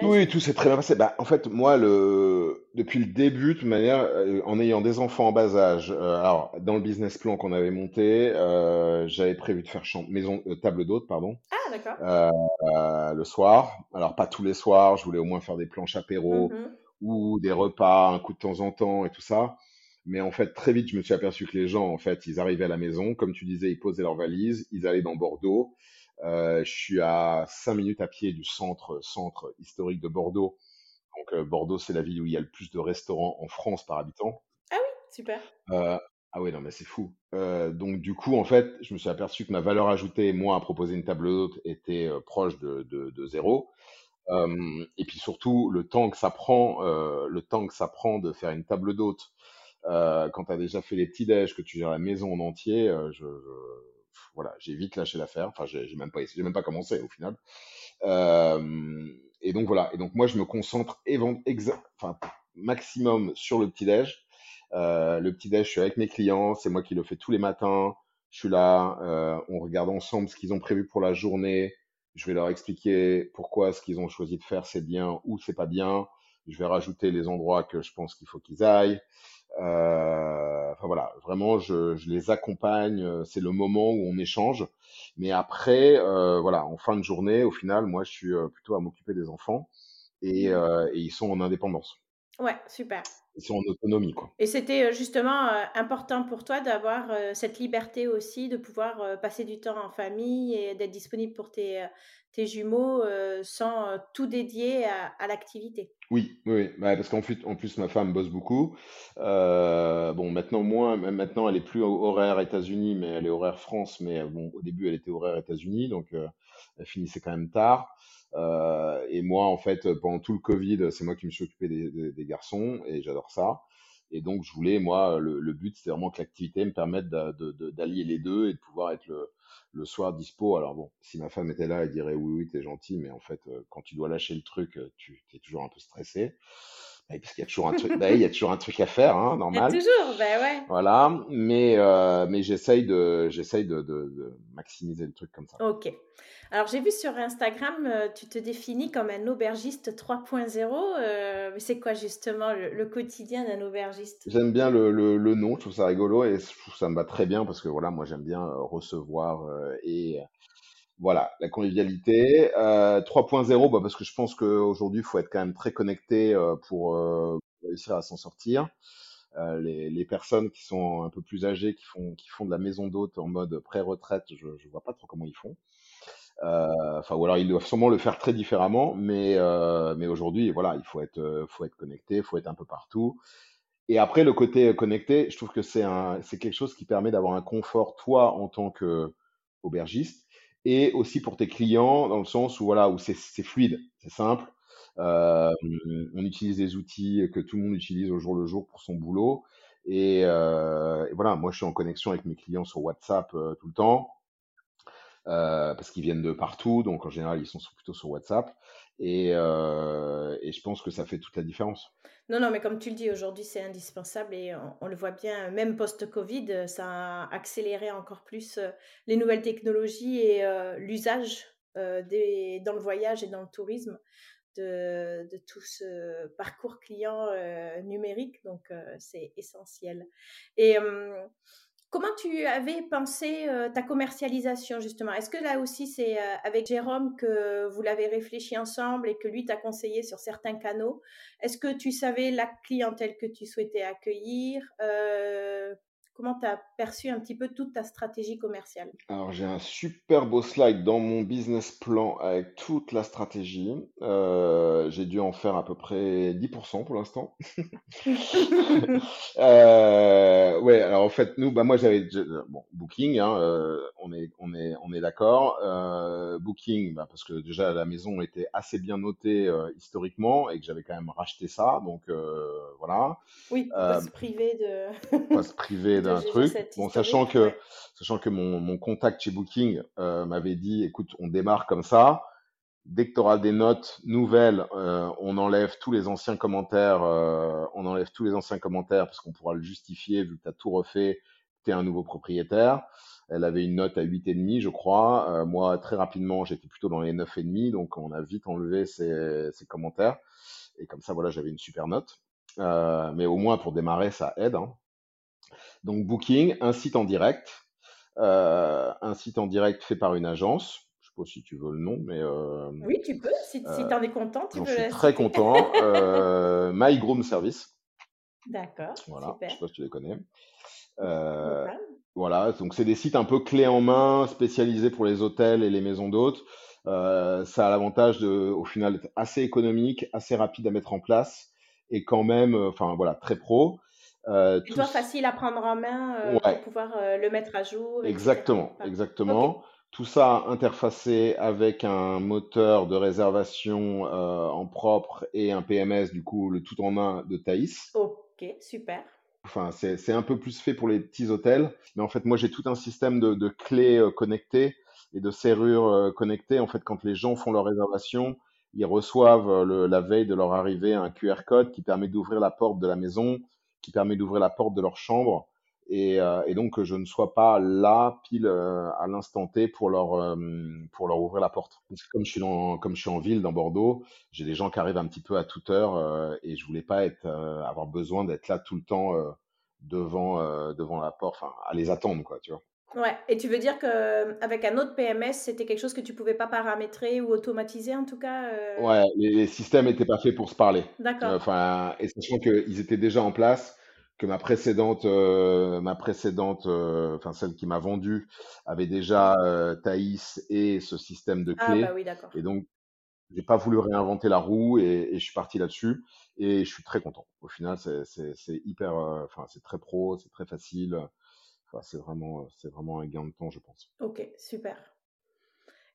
Oui, tout s'est très bien passé. Bah, en fait, moi, le... depuis le début, de toute manière, euh, en ayant des enfants en bas âge, euh, alors dans le business plan qu'on avait monté, euh, j'avais prévu de faire chambre, maison, table d'hôte, pardon, Ah, d'accord. le soir. Alors pas tous les soirs, je voulais au moins faire des planches apéro Mhm. ou des repas un coup de temps en temps et tout ça. Mais en fait, très vite, je me suis aperçu que les gens, en fait, ils arrivaient à la maison, comme tu disais, ils posaient leurs valises, ils allaient dans Bordeaux. Euh, je suis à 5 minutes à pied du centre, centre historique de Bordeaux. Donc, euh, Bordeaux, c'est la ville où il y a le plus de restaurants en France par habitant. Ah oui, super. Euh, ah oui, non, mais c'est fou. Euh, donc, du coup, en fait, je me suis aperçu que ma valeur ajoutée, moi, à proposer une table d'hôte, était euh, proche de, de, de zéro. Euh, et puis surtout, le temps que ça prend, euh, le temps que ça prend de faire une table d'hôte, euh, quand tu as déjà fait les petits déj, que tu gères la maison en entier, euh, je, je- voilà, j'ai vite lâché l'affaire. Enfin, j'ai même pas, j'ai même pas commencé au final. Euh, et donc voilà. Et donc moi, je me concentre enfin, maximum sur le petit déj. Euh, le petit déj, je suis avec mes clients, c'est moi qui le fais tous les matins. Je suis là, euh, on regarde ensemble ce qu'ils ont prévu pour la journée. Je vais leur expliquer pourquoi ce qu'ils ont choisi de faire c'est bien ou c'est pas bien. Je vais rajouter les endroits que je pense qu'il faut qu'ils aillent. Euh, enfin voilà, vraiment, je, je les accompagne. euh, C'est le moment où on échange. Mais après, euh, voilà, en fin de journée, au final, moi, je suis euh, plutôt à m'occuper des enfants et, euh, et ils sont en indépendance. Ouais, super. Ils sont en autonomie, quoi. Et c'était euh, justement euh, important pour toi d'avoir euh, cette liberté aussi, de pouvoir passer du temps en famille et d'être disponible pour tes, tes jumeaux sans tout dédier à, à l'activité? Oui, oui. Bah, parce qu'en plus, en plus, ma femme bosse beaucoup. Euh, bon, maintenant moins, maintenant, elle est plus horaire États-Unis, mais elle est horaire France. Mais bon, au début, elle était horaire États-Unis, donc euh, finissait quand même tard. Euh, et moi, en fait, pendant tout le Covid, c'est moi qui me suis occupé des, garçons, et j'adore ça. Et donc, je voulais, moi, le, but, c'était vraiment que l'activité me permette d'allier les deux et de pouvoir être le, le soir dispo. Alors bon, si ma femme était là, elle dirait oui, oui, t'es gentil, mais en fait, euh, quand tu dois lâcher le truc, euh, tu es toujours un peu stressé. Parce qu'il y a toujours un truc, bah, il y a toujours un truc à faire, hein, Il y a normal. toujours, ben ouais. Voilà, mais euh, mais j'essaye de j'essaye de, de, de maximiser le truc comme ça. Ok. Alors j'ai vu sur Instagram, euh, tu te définis comme un aubergiste 3.0. euh, mais c'est quoi justement le, le quotidien d'un aubergiste? J'aime bien le, le, le nom, je trouve ça rigolo et je trouve ça me va très bien parce que voilà, moi j'aime bien recevoir et voilà, la convivialité. Euh, 3.0, bah, parce que je pense qu'aujourd'hui, il faut être quand même très connecté euh, pour euh, réussir à s'en sortir. Euh, les, les personnes qui sont un peu plus âgées, qui font, qui font de la maison d'hôte en mode pré-retraite, je, je vois pas trop comment ils font. Euh, Enfin, ou alors ils doivent sûrement le faire très différemment, mais euh, mais aujourd'hui, voilà, il faut être, faut être connecté, il faut être un peu partout. Et après, le côté connecté, je trouve que c'est quelque chose qui permet d'avoir un confort, toi, en tant que aubergiste, et aussi pour tes clients, dans le sens où, voilà, où c'est fluide, c'est simple. Euh, on utilise des outils que tout le monde utilise au jour le jour pour son boulot. Et, euh, voilà, moi, je suis en connexion avec mes clients sur WhatsApp euh, tout le temps parce qu'ils viennent de partout, donc en général ils sont plutôt sur WhatsApp, et, euh, et je pense que ça fait toute la différence. Non, non, mais comme tu le dis, aujourd'hui, c'est indispensable et on, le voit bien, même post-Covid, ça a accéléré encore plus euh, les nouvelles technologies et euh, l'usage euh, dans le voyage et dans le tourisme de, de tout ce parcours client numérique. Donc, c'est essentiel. Et comment tu avais pensé euh, ta commercialisation, justement? Est-ce que là aussi, c'est euh, avec Jérôme que vous l'avez réfléchi ensemble et que lui t'a conseillé sur certains canaux? Est-ce que tu savais la clientèle que tu souhaitais accueillir? Euh, comment tu as perçu un petit peu toute ta stratégie commerciale? Alors j'ai un super beau slide dans mon business plan avec toute la stratégie. Euh, j'ai dû en faire à peu près 10% pour l'instant. [laughs] Euh, ouais, alors en fait, nous, bah moi j'avais bon Booking, hein, euh, on est on est on est d'accord. Euh, Booking, bah, parce que déjà la maison était assez bien notée historiquement et que j'avais quand même racheté ça, donc voilà. Oui, on Euh, peut se priver de, pas se priver de [laughs] d'un truc. Bon, sachant que Ouais. sachant que mon mon contact chez Booking euh, m'avait dit, écoute, on démarre comme ça. Dès que tu auras des notes nouvelles, euh, on enlève tous les anciens commentaires, euh, on enlève tous les anciens commentaires parce qu'on pourra le justifier vu que tu as tout refait, tu es un nouveau propriétaire. Elle avait une note à 8,5, je crois. Moi, très rapidement, j'étais plutôt dans les 9,5, donc on a vite enlevé ces, ces commentaires. Et comme ça, voilà, j'avais une super note. Euh, mais au moins, pour démarrer, ça aide. hein. Donc, Booking, un site en direct. Euh, un site en direct fait par une agence. Je sais pas si tu veux le nom, mais euh, Oui, tu peux. Si, si euh, tu en es content, tu peux suis la très content. [laughs] My Groom Service. D'accord, Voilà, je super. sais pas si tu les connais. Euh, voilà, donc c'est des sites un peu clés en main, spécialisés pour les hôtels et les maisons d'hôtes. Euh, ça a l'avantage de, au final, d'être assez économique, assez rapide à mettre en place et quand même, enfin voilà, très pro. Euh, tous, facile à prendre en main euh, pour pouvoir euh, le mettre à jour, etc. exactement, exactement. Tout ça interfacé avec un moteur de réservation euh, en propre et un PMS, du coup, le tout en un de Thaïs. Ok, super. Enfin, c'est, un peu plus fait pour les petits hôtels, mais en fait, moi, j'ai tout un système de, de clés connectées et de serrures connectées. En fait, quand les gens font leur réservation, ils reçoivent le- la veille de leur arrivée un QR code qui permet d'ouvrir la porte de la maison, qui permet d'ouvrir la porte de leur chambre, et, euh, et donc que je ne sois pas là pile euh, à l'instant T pour leur euh, pour leur ouvrir la porte. Parce que comme je suis dans, comme je suis en ville dans Bordeaux, j'ai des gens qui arrivent un petit peu à toute heure euh, et je voulais pas être euh, avoir besoin d'être là tout le temps euh, devant devant la porte, enfin à les attendre quoi, tu vois. Ouais. Et tu veux dire que avec un autre PMS, c'était quelque chose que tu pouvais pas paramétrer ou automatiser en tout cas euh, Ouais, les, les systèmes étaient pas faits pour se parler. Euh, D'accord. Enfin, et sachant qu'ils étaient déjà en place, que ma précédente, euh, ma précédente, euh, enfin celle qui m'a vendu, avait déjà euh, Thaïs et ce système de Ah bah oui, d'accord. Et donc, j'ai pas voulu réinventer la roue et, et je suis parti là-dessus. Et je suis très content. Au final, c'est hyper, euh, enfin c'est très pro, c'est très facile. Enfin, c'est vraiment, c'est vraiment un gain de temps, je pense. Ok, super.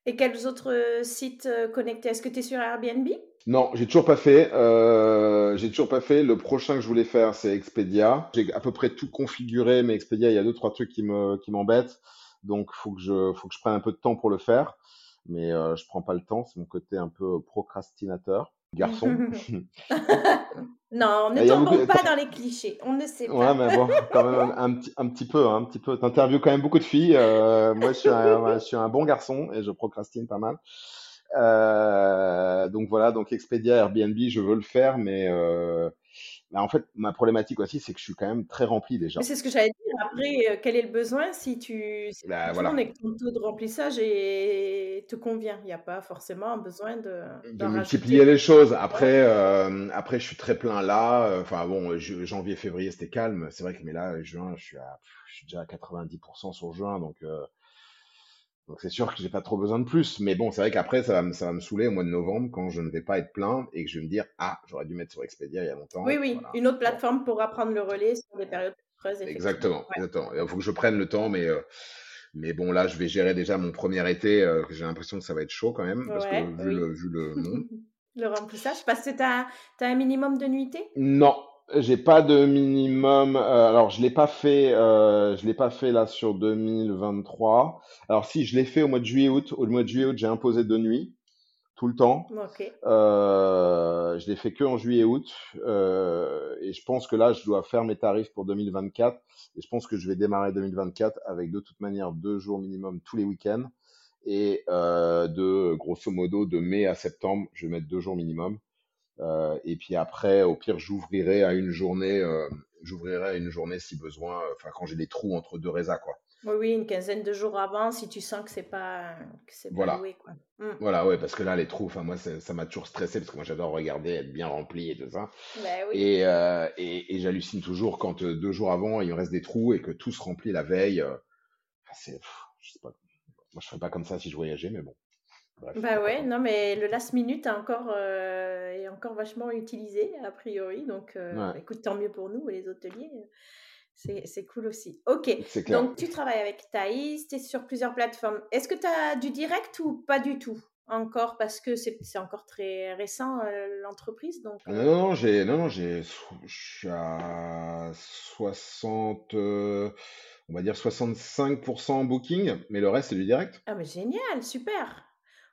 Et quels autres euh, sites euh, connectés? Est-ce que tu es sur Airbnb? Non, j'ai toujours pas fait. Euh, j'ai toujours pas fait. Le prochain que je voulais faire, c'est Expedia. J'ai à peu près tout configuré, mais Expedia, il y a deux trois trucs qui me qui m'embêtent. Donc faut que je faut que je prenne un peu de temps pour le faire. Mais euh, je prends pas le temps. C'est mon côté un peu procrastinateur, garçon. [laughs] [laughs] Non, ne beaucoup. tombons pas dans les clichés. On ne sait Ouais, pas. mais bon, quand même un, petit un petit peu, hein, un petit peu. T'interviews quand même beaucoup de filles. Euh, moi, je suis un, je suis un bon garçon et je procrastine pas mal. Euh, donc voilà, donc Expedia, Airbnb, je veux le faire, mais euh, en fait, ma problématique aussi, c'est que je suis quand même très rempli déjà. c'est ce que j'allais dire. Après, euh, quel est le besoin si tu, si Bah, tu voilà, et que ton taux de remplissage est- te convient? Il n'y a pas forcément besoin de, de multiplier rajouter. les choses. Après, euh, après, je suis très plein là. Enfin bon, janvier, février, c'était calme. C'est vrai que mais là, juin, je suis à, je suis déjà à 90% sur juin, donc euh, donc c'est sûr que j'ai pas trop besoin de plus. Mais bon, c'est vrai qu'après, ça va me, ça va me saouler au mois de novembre quand je ne vais pas être plein et que je vais me dire, ah, j'aurais dû mettre sur Expedia il y a Oui, longtemps. oui. Voilà. Une autre plateforme pourra prendre le relais sur des périodes creuses, exactement, exactement. Il faut que je prenne le temps, mais euh, Mais bon, là, je vais gérer déjà mon premier été. euh, j'ai l'impression que ça va être chaud quand même, parce que Ouais, vu oui. le, vu le [laughs] monde. Le remplissage, parce que tu as, un minimum de nuitées? Non, j'ai pas de minimum. euh, alors, je l'ai pas fait. euh, je l'ai pas fait là sur 2023. Alors, si, je l'ai fait au mois de juillet-août. Au mois de juillet-août, j'ai imposé deux nuits tout le temps. Ok. Euh, je l'ai fait que en juillet-août. Euh, et je pense que là, je dois faire mes tarifs pour 2024. Et je pense que je vais démarrer 2024 avec de toute manière deux jours minimum tous les week-ends. Et euh, de grosso modo de mai à septembre, je vais mettre deux jours minimum. Euh, et puis après, au pire, j'ouvrirai à une journée, euh, j'ouvrirai à une journée si besoin. euh, Enfin, quand j'ai des trous entre deux résas, quoi. Oui, oui, une quinzaine de jours avant, si tu sens que c'est pas, que c'est Voilà. loué, quoi. Mm. Voilà, ouais, parce que là, les trous, enfin, moi, ça m'a toujours stressé parce que moi, j'adore regarder, être bien rempli et tout ça. Ben oui. Et, euh, et, et j'hallucine toujours quand deux jours avant, il me reste des trous et que tout se remplit la veille. c'est, je sais pas. Moi, je ferais pas comme ça si je voyageais, mais bon. Bref, Bah ouais, non, mais le last minute a encore, euh, est encore vachement utilisé, a priori. Donc, euh, Ouais, bah, écoute, tant mieux pour nous, les hôteliers. C'est, c'est cool aussi. Ok, donc tu travailles avec Thaïs, tu es sur plusieurs plateformes. Est-ce que tu as du direct ou pas du tout encore? Parce que c'est, c'est encore très récent, euh, l'entreprise. Donc, Ah Non, non, j'ai, non, non, j'ai, je suis à 60, euh, on va dire 65% en booking, mais le reste, c'est du direct. Ah, mais génial, super.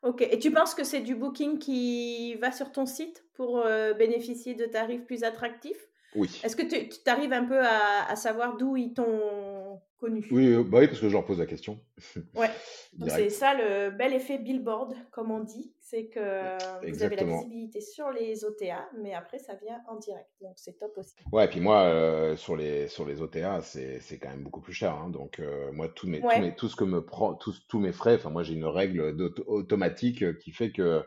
Ok, et tu penses que c'est du booking qui va sur ton site pour euh, bénéficier de tarifs plus attractifs? Oui. Est-ce que tu arrives un peu à, à savoir d'où ils t'ont connu? Oui, euh, bah oui, parce que je leur pose la question. [laughs] Ouais, donc c'est ça le bel effet billboard, comme on dit, c'est que vous avez la visibilité sur les OTA, mais après ça vient en direct, donc c'est top aussi. Ouais, et puis moi, euh, sur les, sur les OTA, c'est, quand même beaucoup plus cher, hein. Donc, euh, moi, tous mes, tout ce que me prend, tous, tous mes frais, enfin, moi, j'ai une règle automatique qui fait que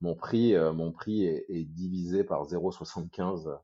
mon prix, euh, mon prix est, est divisé par 0,75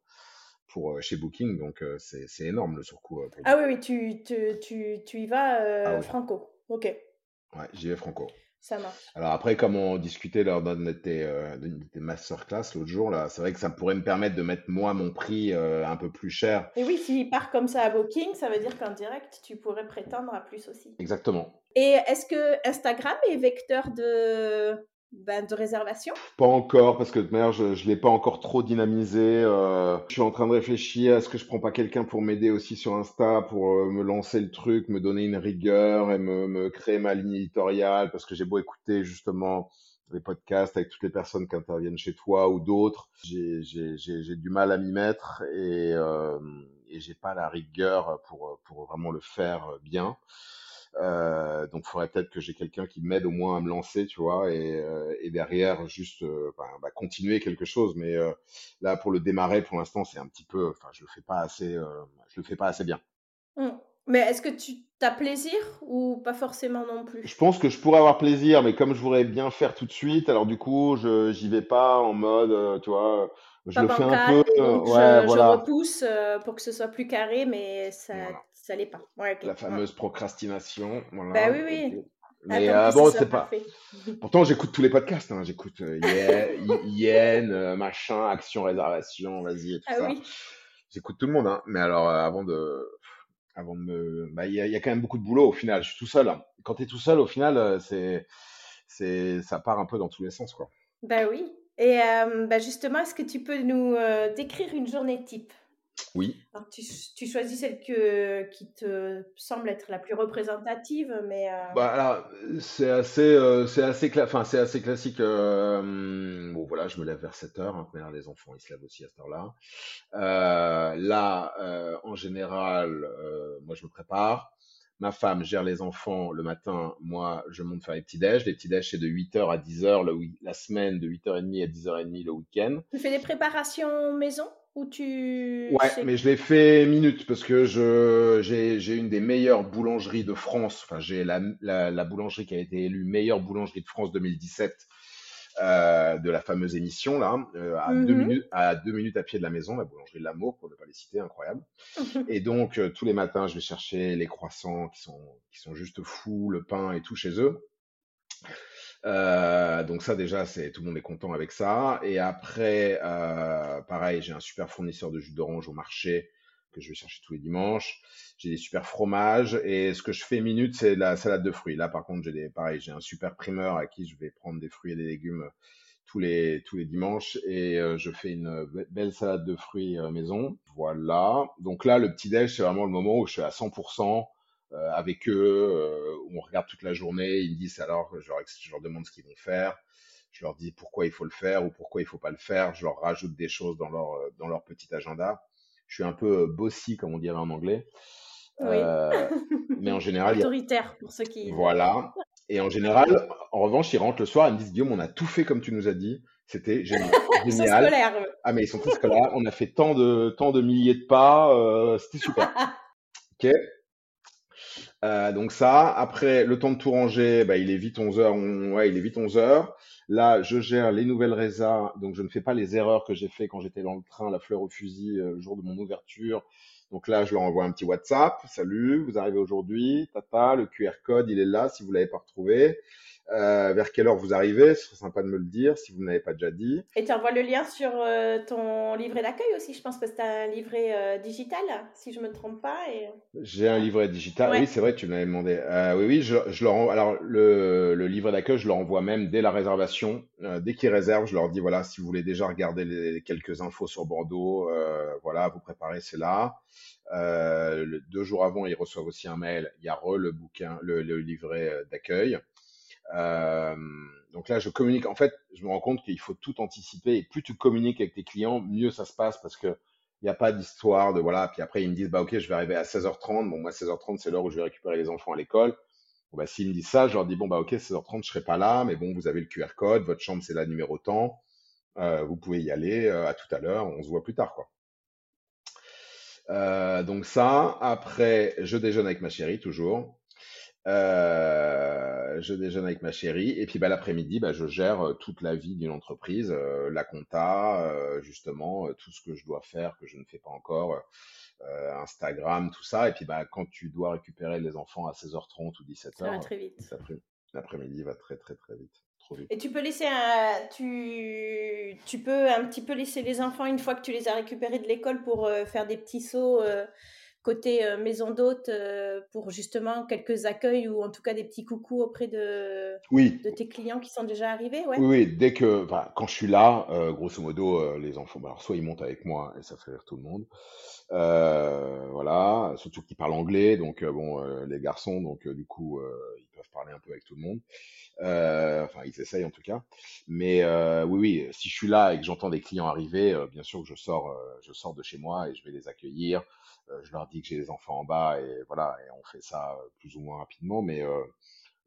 pour chez Booking, donc c'est c'est énorme le surcoût. ah oui, oui, tu, tu, tu, tu y vas ah franco. Ok. Ouais, j'y vais franco. Ça marche. Alors après, comme on discutait lors d'un de tes, euh, masterclass l'autre jour, là, c'est vrai que ça pourrait me permettre de mettre moi mon prix euh, un peu plus cher. Et oui, s'il part comme ça à Booking, ça veut dire qu'en direct, tu pourrais prétendre à plus aussi. Exactement. Et est-ce que Instagram est vecteur de, ben, de réservation Pas encore, parce que de manière, je ne l'ai pas encore trop dynamisé. Euh, je suis en train de réfléchir, est-ce que je prends pas quelqu'un pour m'aider aussi sur Insta, pour euh, me lancer le truc, me donner une rigueur et me, me créer ma ligne éditoriale, parce que j'ai beau écouter justement les podcasts avec toutes les personnes qui interviennent chez toi ou d'autres, j'ai du mal à m'y mettre et, euh, et j'ai pas la rigueur pour, pour vraiment le faire bien. Euh, donc, il faudrait peut-être que j'ai quelqu'un qui m'aide au moins à me lancer, tu vois, et, euh, et derrière juste euh, bah, bah, continuer quelque chose. Mais euh, là, pour le démarrer, pour l'instant, c'est un petit peu, enfin, je le fais pas assez, je le fais pas assez bien. Mmh. Mais est-ce que tu as plaisir ou pas forcément non plus? Je pense que je pourrais avoir plaisir, mais comme je voudrais bien faire tout de suite, alors du coup, je j'y vais pas en mode, tu vois, je le fais un peu. ouais, je, voilà. je repousse pour que ce soit plus carré, mais ça, ça l'est pas. La fameuse procrastination. Voilà. Bah oui, oui. Mais euh, bon, c'est pas. [laughs] Pourtant, j'écoute tous les podcasts. Hein. J'écoute euh, Yen, euh, machin, Action, Réservation, vas-y et tout ah ça. Oui. J'écoute tout le monde. Hein. Mais alors, avant de, avant de me, bah, il y, y, a quand même beaucoup de boulot au final. Je suis tout seul. Hein. Quand tu es tout seul, au final, c'est, c'est, ça part un peu dans tous les sens, quoi. Bah oui. Et bah justement, est-ce que tu peux nous décrire une journée type? Oui. tu, choisis celle que, qui te semble être la plus représentative, mais. Euh, bah, c'est assez, euh, c'est assez, assez classique. Euh, bon, voilà, je me lève vers 7 heures. Hein, mais les enfants, ils se lèvent aussi à cette heure-là. là, en général, moi, je me prépare. Ma femme gère les enfants le matin. Moi, je monte faire les petits-déj. Les petits-déj, c'est de 8h à 10h le, la semaine, de 8h30 à 10h30 le week-end. Tu fais des préparations maison? Ou tu... Ouais, mais je l'ai fait minute parce que je, j'ai, une des meilleures boulangeries de France. Enfin, j'ai la, la, boulangerie qui a été élue meilleure boulangerie de France 2017 euh, de la fameuse émission là, euh, à, deux mhm. minutes, à deux minutes à pied de la maison, la boulangerie de l'amour pour ne pas les citer, incroyable. [laughs] et donc euh, tous les matins, je vais chercher les croissants qui sont qui sont juste fous, le pain et tout chez eux. Euh, donc ça déjà, c'est tout le monde est content avec ça. Et après, euh, pareil, j'ai un super fournisseur de jus d'orange au marché que je vais chercher tous les dimanches. J'ai des super fromages et ce que je fais minute, c'est la salade de fruits. Là, par contre, j'ai des, pareil, j'ai un super primeur à qui je vais prendre des fruits et des légumes tous les tous les dimanches et euh, je fais une belle salade de fruits maison. Voilà. Donc là, le petit déj, c'est vraiment le moment où je suis à 100%. Euh, avec eux, euh, on regarde toute la journée, ils me disent alors, je leur, je leur demande ce qu'ils vont faire, je leur dis pourquoi il faut le faire ou pourquoi il faut pas le faire, je leur rajoute des choses dans leur, dans leur petit agenda. Je suis un peu bossy, comme on dirait en anglais. Oui. Euh, mais en général. Autoritaire, pour ceux qui. Voilà. Et en général, en revanche, ils rentrent le soir et me disent Guillaume, on a tout fait comme tu nous as dit. C'était [laughs] génial. ils sont scolaires. Ah, mais ils sont tous scolaires. On a fait tant de, tant de milliers de pas. Euh, C'était super. [laughs] ok. Euh, donc ça, après le temps de tout ranger, bah, il est vite 11 heures. ouais, il est vite 11 heures. Là, je gère les nouvelles résas, donc je ne fais pas les erreurs que j'ai fait quand j'étais dans le train, la fleur au fusil, euh, jour de mon ouverture. Donc là, je leur envoie un petit WhatsApp. Salut, vous arrivez aujourd'hui. Tata, le QR code, il est là si vous l'avez pas retrouvé. Euh, vers quelle heure vous arrivez, ce serait sympa de me le dire si vous ne l'avez pas déjà dit. Et tu envoies le lien sur euh, ton livret d'accueil aussi, je pense que c'est un livret euh, digital, si je ne me trompe pas. Et... J'ai un livret digital, oui c'est vrai, tu me l'avais demandé. oui, oui, je, je leur alors le, le livret d'accueil, je leur envoie même dès la réservation, dès qu'ils réservent, je leur dis voilà, si vous voulez déjà regarder les, quelques infos sur Bordeaux, voilà, vous préparez, c'est là. deux jours avant, ils reçoivent aussi un mail, il y a re le bouquin, le, le livret d'accueil. Euh, donc là, je communique. En fait, je me rends compte qu'il faut tout anticiper. Et plus tu communiques avec tes clients, mieux ça se passe parce que il n'y a pas d'histoire de voilà. Puis après, ils me disent bah ok, je vais arriver à 16h30. Bon, moi 16h30, c'est l'heure où je vais récupérer les enfants à l'école. Bon, bah s'ils me disent ça, je leur dis bon bah ok, 16h30, je serai pas là, mais bon, vous avez le QR code, votre chambre c'est la numéro temps. Euh, vous pouvez y aller. Euh, à tout à l'heure. On se voit plus tard quoi. Euh, donc ça. Après, je déjeune avec ma chérie toujours. Euh, je déjeune avec ma chérie et puis bah, l'après-midi, bah, je gère euh, toute la vie d'une entreprise, euh, la compta, euh, justement, tout ce que je dois faire que je ne fais pas encore, Instagram, tout ça. Et puis bah, quand tu dois récupérer les enfants à 16h30 ou Ça va 17h, très vite. l'après- l'après-midi va très très très vite, trop vite. Et tu peux laisser un, tu, tu peux un petit peu laisser les enfants une fois que tu les as récupérés de l'école pour faire des petits sauts côté euh, maison d'hôte euh, pour justement quelques accueils ou en tout cas des petits coucous auprès de, Oui, de tes clients qui sont déjà arrivés, ouais. oui, oui, dès que, quand je suis là, euh, grosso modo, les enfants, bah, alors soit ils montent avec moi et ça fait rire tout le monde, voilà, surtout qu'ils parlent anglais, donc bon, les garçons, donc du coup, ils peuvent parler un peu avec tout le monde. Enfin, ils essayent en tout cas. Mais oui, oui, si je suis là et que j'entends des clients arriver, bien sûr que je sors, je sors de chez moi et je vais les accueillir. Euh, je leur dis que j'ai les enfants en bas et voilà, et on fait ça euh, plus ou moins rapidement, mais euh,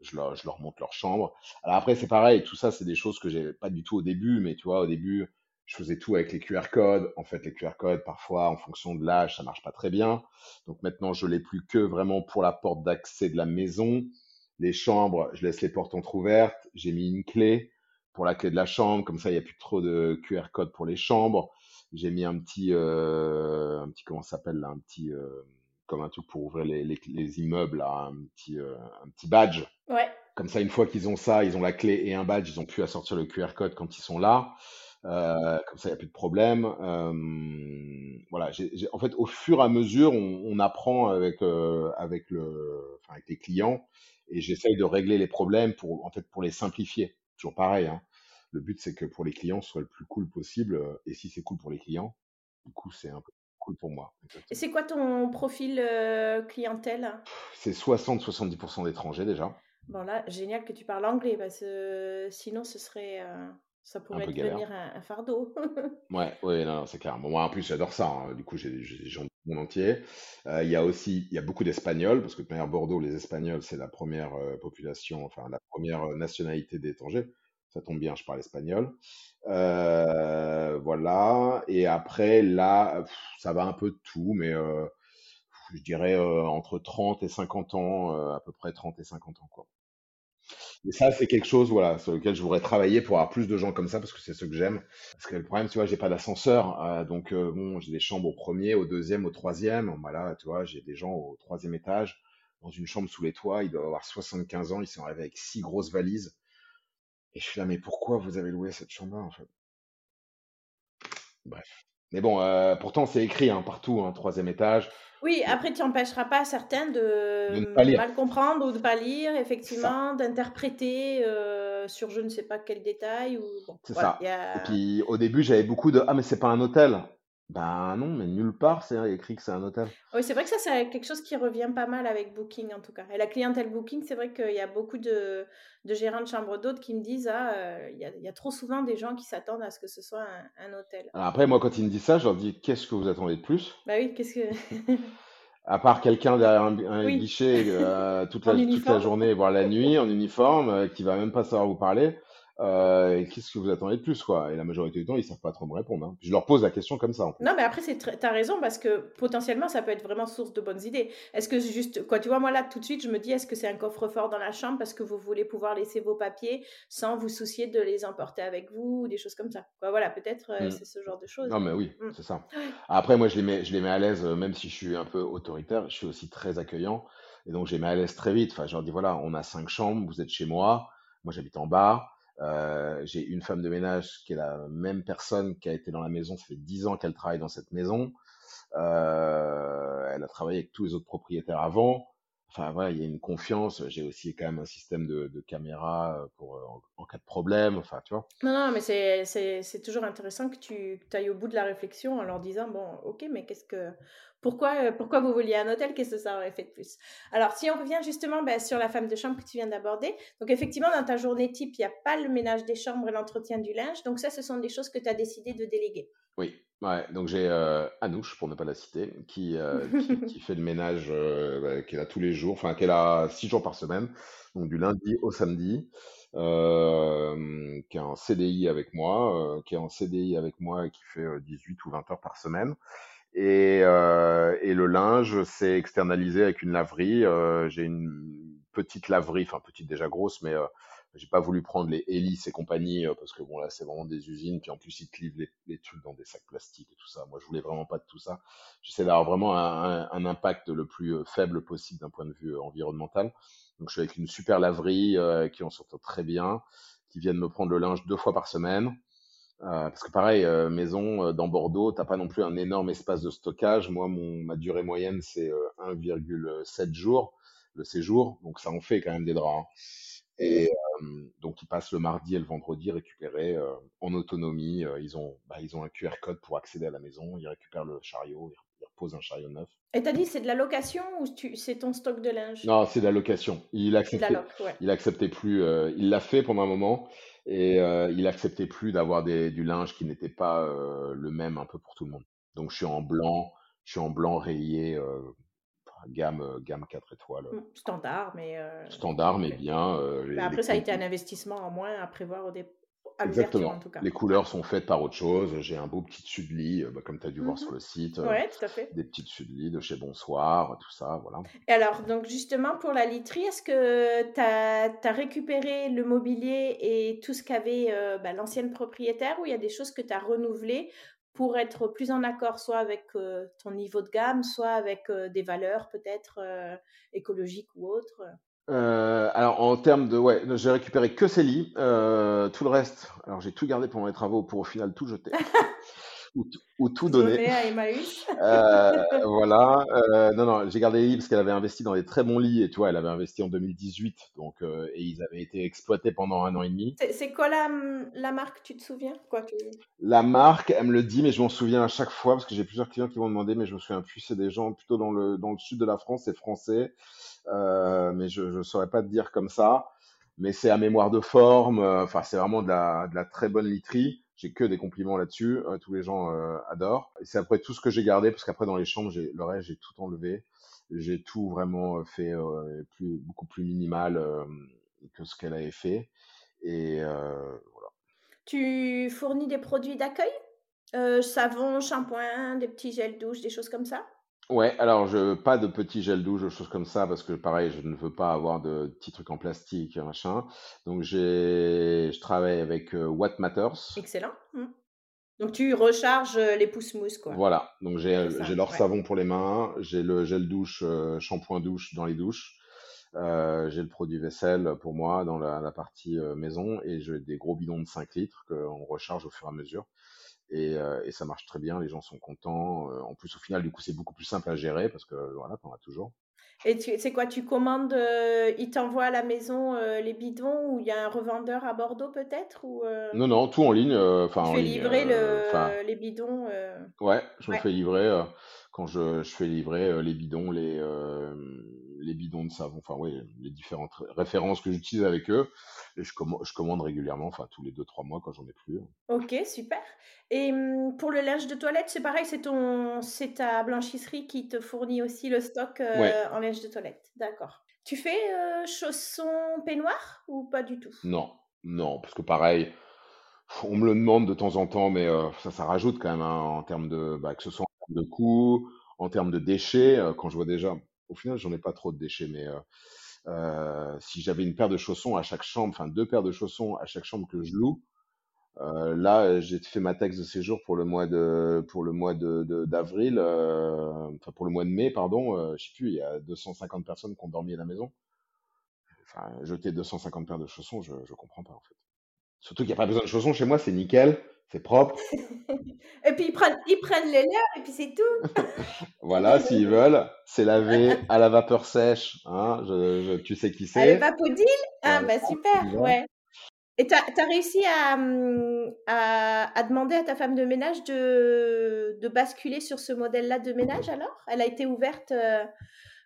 je leur, je leur montre leur chambre. Alors après, c'est pareil, tout ça, c'est des choses que j'ai pas du tout au début, mais tu vois, au début, je faisais tout avec les QR codes. En fait, les QR codes, parfois, en fonction de l'âge, ça marche pas très bien. Donc maintenant, je l'ai plus que vraiment pour la porte d'accès de la maison. Les chambres, je laisse les portes entrouvertes. J'ai mis une clé pour la clé de la chambre, comme ça, il n'y a plus trop de QR codes pour les chambres. J'ai mis un petit, euh, un petit, comment ça s'appelle là, un petit, euh, comme un truc pour ouvrir les, les, les immeubles, là, un petit, euh, un petit badge. Ouais. Comme ça, une fois qu'ils ont ça, ils ont la clé et un badge, ils ont plus à sortir le QR code quand ils sont là. Euh, comme ça, il n'y a plus de problème. Euh, voilà, j'ai, j'ai- en fait, au fur et à mesure, on, on apprend avec, euh, avec, le, enfin, avec les clients et j'essaye de régler les problèmes pour, en fait, pour les simplifier. Toujours pareil, hein. Le but, c'est que pour les clients, ce soit le plus cool possible. euh, Et si c'est cool pour les clients, du coup, c'est un peu cool pour moi. Et c'est quoi ton profil euh, clientèle? C'est 60-70% d'étrangers déjà, Bon là, génial que tu parles anglais parce que sinon ce serait, euh, ça pourrait devenir un, un fardeau. [laughs] Ouais, ouais, non, non, c'est clair. Bon, moi, en plus, j'adore ça. hein. Du coup, j'ai des gens du monde entier. Euh, Il y a aussi, il y a beaucoup d'Espagnols, parce que de manière Bordeaux, les Espagnols, c'est la première euh, population, enfin, la première euh, nationalité d'étrangers. Ça tombe bien, je parle espagnol. Euh, voilà. Et après, là, ça va un peu de tout, mais euh, je dirais euh, entre 30 et 50 ans, à peu près 30 et 50 ans, quoi. Et ça, c'est quelque chose, voilà, sur lequel je voudrais travailler pour avoir plus de gens comme ça, parce que c'est ce que j'aime. Parce que le problème, tu vois, j'ai pas d'ascenseur, donc bon, j'ai des chambres au premier, au deuxième, au troisième. Voilà, tu vois, j'ai des gens au troisième étage, dans une chambre sous les toits, ils doivent avoir 75 ans, ils sont arrivés avec six grosses valises. Et je suis là, mais pourquoi vous avez loué cette chambre-là, en fait? Bref. Mais bon, euh, pourtant, c'est écrit hein, partout, hein, troisième étage, Oui, après, tu n'empêcheras pas certains de ne de pas lire. mal comprendre ou de pas lire, effectivement, d'interpréter euh, sur je ne sais pas quel détail ou bon, c'est voilà, ça. Et puis, au début, j'avais beaucoup de, ah, mais c'est pas un hôtel. Ben non, mais nulle part, c'est écrit que c'est un hôtel. Oui, c'est vrai que ça, c'est quelque chose qui revient pas mal avec Booking en tout cas. Et la clientèle Booking, c'est vrai qu'il y a beaucoup de, de gérants de chambres d'hôtes qui me disent ah, euh, il y a, il y a trop souvent des gens qui s'attendent à ce que ce soit un, un hôtel. Alors après, moi, quand ils me disent ça, je leur dis, qu'est-ce que vous attendez de plus? Bah oui, qu'est-ce que. [laughs] À part quelqu'un derrière un, un Oui, guichet euh, toute [laughs] la, toute la uniforme. journée, voire la nuit, en uniforme, euh, qui va même pas savoir vous parler, euh, qu'est-ce que vous attendez de plus, quoi? Et la majorité du temps, ils savent pas trop me répondre. hein. Je leur pose la question comme ça, en. Non, mais après, très- t'as raison parce que potentiellement, ça peut être vraiment source de bonnes idées. Est-ce que juste, quoi, tu vois, moi là, tout de suite, je me dis, est-ce que c'est un coffre-fort dans la chambre parce que vous voulez pouvoir laisser vos papiers sans vous soucier de les emporter avec vous ou des choses comme ça? Quoi, voilà, peut-être euh, Mm. c'est ce genre de choses. Non, mais oui, Mm. c'est ça. Après, moi, je les mets, je les mets à l'aise, euh, même si je suis un peu autoritaire, je suis aussi très accueillant. Et donc, je les mets à l'aise très vite. Enfin, je leur dis, voilà, on a cinq chambres, vous êtes chez moi, moi, j'habite en bas. Euh, j'ai une femme de ménage qui est la même personne qui a été dans la maison, ça fait dix ans qu'elle travaille dans cette maison. Euh, elle a travaillé avec tous les autres propriétaires avant. Enfin, voilà, il y a une confiance. J'ai aussi quand même un système de, de caméra euh, pour, euh, en, en cas de problème. Enfin, tu vois. Non, non, mais c'est toujours intéressant que tu ailles au bout de la réflexion en leur disant, bon, ok, mais qu'est-ce que... Pourquoi, euh, pourquoi vous vouliez un hôtel? Qu'est-ce que ça aurait fait de plus? Alors, si on revient justement ben, sur la femme de chambre que tu viens d'aborder, donc effectivement, dans ta journée type, il n'y a pas le ménage des chambres et l'entretien du linge. Donc ça, ce sont des choses que tu as décidé de déléguer. Oui, ouais. Donc j'ai euh, Anouche, pour ne pas la citer, qui, euh, qui, [laughs] qui fait le ménage, euh, bah, qui est là tous les jours, enfin qui est là six jours par semaine, donc du lundi au samedi, euh, qui est en CDI avec moi, euh, qui est en CDI avec moi et qui fait euh, 18 ou 20 heures par semaine. Et, euh, et le linge, c'est externalisé avec une laverie. Euh, j'ai une petite laverie, enfin petite déjà grosse, mais euh, j'ai pas voulu prendre les hélices et compagnie euh, parce que bon là c'est vraiment des usines, puis en plus ils te livrent les, les trucs dans des sacs plastiques et tout ça. Moi je voulais vraiment pas de tout ça. J'essaie d'avoir vraiment un, un, impact le plus euh, faible possible d'un point de vue environnemental. Donc je suis avec une super laverie qui en sort très bien, qui viennent me prendre le linge deux fois par semaine. Euh, parce que pareil, euh, maison euh, dans Bordeaux, t'as pas non plus un énorme espace de stockage. Moi, mon, ma durée moyenne, c'est 1,7 jours le séjour, donc ça en fait quand même des draps. Hein. Et donc ils passent le mardi et le vendredi récupérer en autonomie. ils ont, bah, ils ont un QR code pour accéder à la maison. Ils récupèrent le chariot, ils, reposent un chariot neuf. Et t'as dit c'est de la location ou c'est ton stock de linge? Non, c'est de la location. Il acceptait, il acceptait plus. il l'a fait pendant un moment et euh, il acceptait plus d'avoir du linge qui n'était pas euh, le même un peu pour tout le monde. Donc je suis en blanc, je suis en blanc rayé, euh, gamme gamme 4 étoiles. Mmh, standard, mais standard, mais bien. après, ça a été un investissement en moins à prévoir au départ Exactement. Les couleurs sont faites par autre chose. J'ai un beau petit dessus de lit, bah, comme tu as dû voir mmh sur le site. Ouais, tout à fait. Des petits dessus de lit de chez Bonsoir, tout ça, voilà. Et alors, donc justement, pour la literie, est-ce que tu as, récupéré le mobilier et tout ce qu'avait euh, bah, l'ancienne propriétaire ou il y a des choses que tu as renouvelées pour être plus en accord soit avec euh, ton niveau de gamme, soit avec euh, des valeurs peut-être écologiques ou autres euh, alors en termes de ouais, j'ai récupéré que ces lits, euh, tout le reste. Alors j'ai tout gardé pendant les travaux pour au final tout jeter [laughs] ou, tout donner. à Emmaüs. euh, voilà. Euh, non non, j'ai gardé les lits parce qu'elle avait investi dans des très bons lits et tu vois, elle avait investi en 2018 donc euh, et ils avaient été exploités pendant un an et demi. C'est quoi la, la marque, tu te souviens? Quoi tu... La marque, elle me le dit, mais je m'en souviens à chaque fois parce que j'ai plusieurs clients qui m'ont demandé, mais je me souviens plus. C'est des gens plutôt dans le dans le sud de la France, c'est français. Euh, mais je ne saurais pas te dire comme ça. Mais c'est à mémoire de forme. Euh, enfin, c'est vraiment de la, de la très bonne literie. J'ai que des compliments là-dessus. Euh, tous les gens adorent. Et c'est après tout ce que j'ai gardé, parce qu'après dans les chambres, le reste, j'ai tout enlevé. J'ai tout vraiment fait plus, beaucoup plus minimal que ce qu'elle avait fait. Et voilà. Tu fournis des produits d'accueil? Savon, shampoing, des petits gels douche, des choses comme ça? Ouais, alors je pas de petits gels douche, choses comme ça, parce que pareil, je ne veux pas avoir de petits trucs en plastique, machin. Donc j'ai, je travaille avec euh, What Matters. Excellent. Mmh. Donc tu recharges euh, les pouces mousse, quoi. Voilà, donc j'ai j'ai leur savon pour les mains, j'ai le gel douche, euh, shampoing douche dans les douches, j'ai le produit vaisselle pour moi dans la, la partie maison et j'ai des gros bidons de 5 litres qu'on recharge au fur et à mesure. Euh, et, ça marche très bien, les gens sont contents. Euh, en plus, au final, du coup, c'est beaucoup plus simple à gérer parce que voilà, t'en as toujours. Et c'est quoi, tu commandes, euh, ils t'envoient à la maison les bidons ou il y a un revendeur à Bordeaux peut-être ou Non, non, tout en ligne. Enfin, tu fais livrer le, les bidons. Ouais, je me fais livrer quand je, je fais livrer les bidons, les, les bidons de savon, enfin oui, les différentes références que j'utilise avec eux. Et je, commande, je commande régulièrement, enfin tous les 2-3 mois quand j'en ai plus. Ok, super. Et mmh, pour le linge de toilette, c'est pareil, c'est ton, c'est ta blanchisserie qui te fournit aussi le stock euh, en linge de toilette. D'accord. Tu fais euh, chaussons peignoirs ou pas du tout? Non, non, parce que pareil, on me le demande de temps en temps, mais euh, ça, ça rajoute quand même hein, en termes de, bah, que ce soit de coûts, en termes de déchets. quand je vois déjà, au final, j'en ai pas trop de déchets, mais euh, si j'avais une paire de chaussons à chaque chambre, enfin deux paires de chaussons à chaque chambre que je loue, euh, là, j'ai fait ma taxe de séjour pour le mois de pour le mois de d'avril, euh, enfin pour le mois de mai, pardon. Euh, je sais plus, il y a 250 personnes qui ont dormi à la maison. Enfin, jeter 250 paires de chaussons, je je comprends pas en fait. Surtout qu'il n'y a pas besoin de chaussons chez moi, c'est nickel. C'est propre. [laughs] et puis ils prennent, ils prennent les leurs et puis c'est tout. [laughs] voilà, [laughs] s'ils veulent. C'est lavé à la vapeur sèche. Hein, je, tu sais qui c'est. À l'évapodile Ah, bah super, ouais. Et tu as, réussi hum, à, à, demander à ta femme de ménage de, de basculer sur ce modèle-là de ménage alors? Elle a été ouverte euh,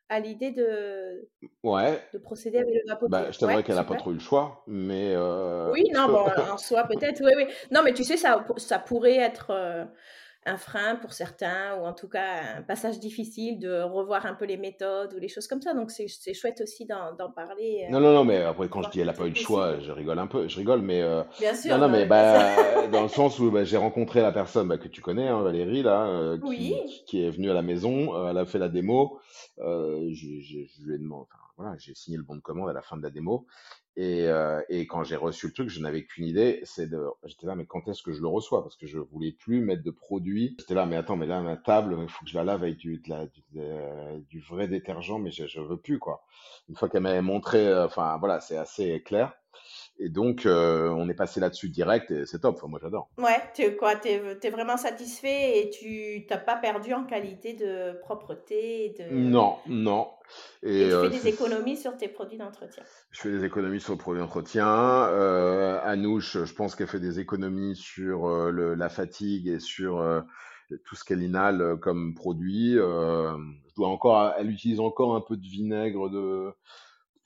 à l'idée de, ouais. de procéder avec le vapeur. Bah, je t'aimerais qu'elle n'a pas trop eu le choix, mais. Euh... Oui, non, bon, [laughs] en soi, peut-être, oui, oui. Non, mais tu sais, ça, ça pourrait être euh, un frein pour certains, ou en tout cas un passage difficile de revoir un peu les méthodes ou les choses comme ça. Donc c'est chouette aussi d'en parler. Non, non, non, mais après, quand je dis elle n'a pas eu le choix, je rigole un peu, je rigole, mais. Bien sûr. Non, non, mais bah, [laughs] dans le sens où bah, j'ai rencontré la personne bah, que tu connais, hein, Valérie, là, qui, Oui. qui est venue à la maison, elle a fait la démo, je, je, je lui ai demandé, enfin, voilà, j'ai signé le bon de commande à la fin de la démo, et, euh, et quand j'ai reçu le truc, je n'avais qu'une idée, c'est de, j'étais là, mais quand est-ce que je le reçois? Parce que je voulais plus mettre de produits. J'étais là, mais attends, mais là ma table, il faut que je la lave avec du, de la, du, du, vrai détergent, mais je, je veux plus quoi. Une fois qu'elle m'avait montré, euh, enfin voilà, c'est assez clair. Et donc, euh, on est passé là-dessus direct et c'est top. Enfin, moi, j'adore. Ouais, tu quoi, es, es, vraiment satisfait et tu t'as pas perdu en qualité de propreté de... Non, non. Et, et tu euh, fais des économies sur tes produits d'entretien. Je fais des économies sur les produits d'entretien. Euh, Anouche, je pense qu'elle fait des économies sur euh, le, la fatigue et sur tout ce qu'elle inhale comme produit. je dois encore, elle utilise encore un peu de vinaigre de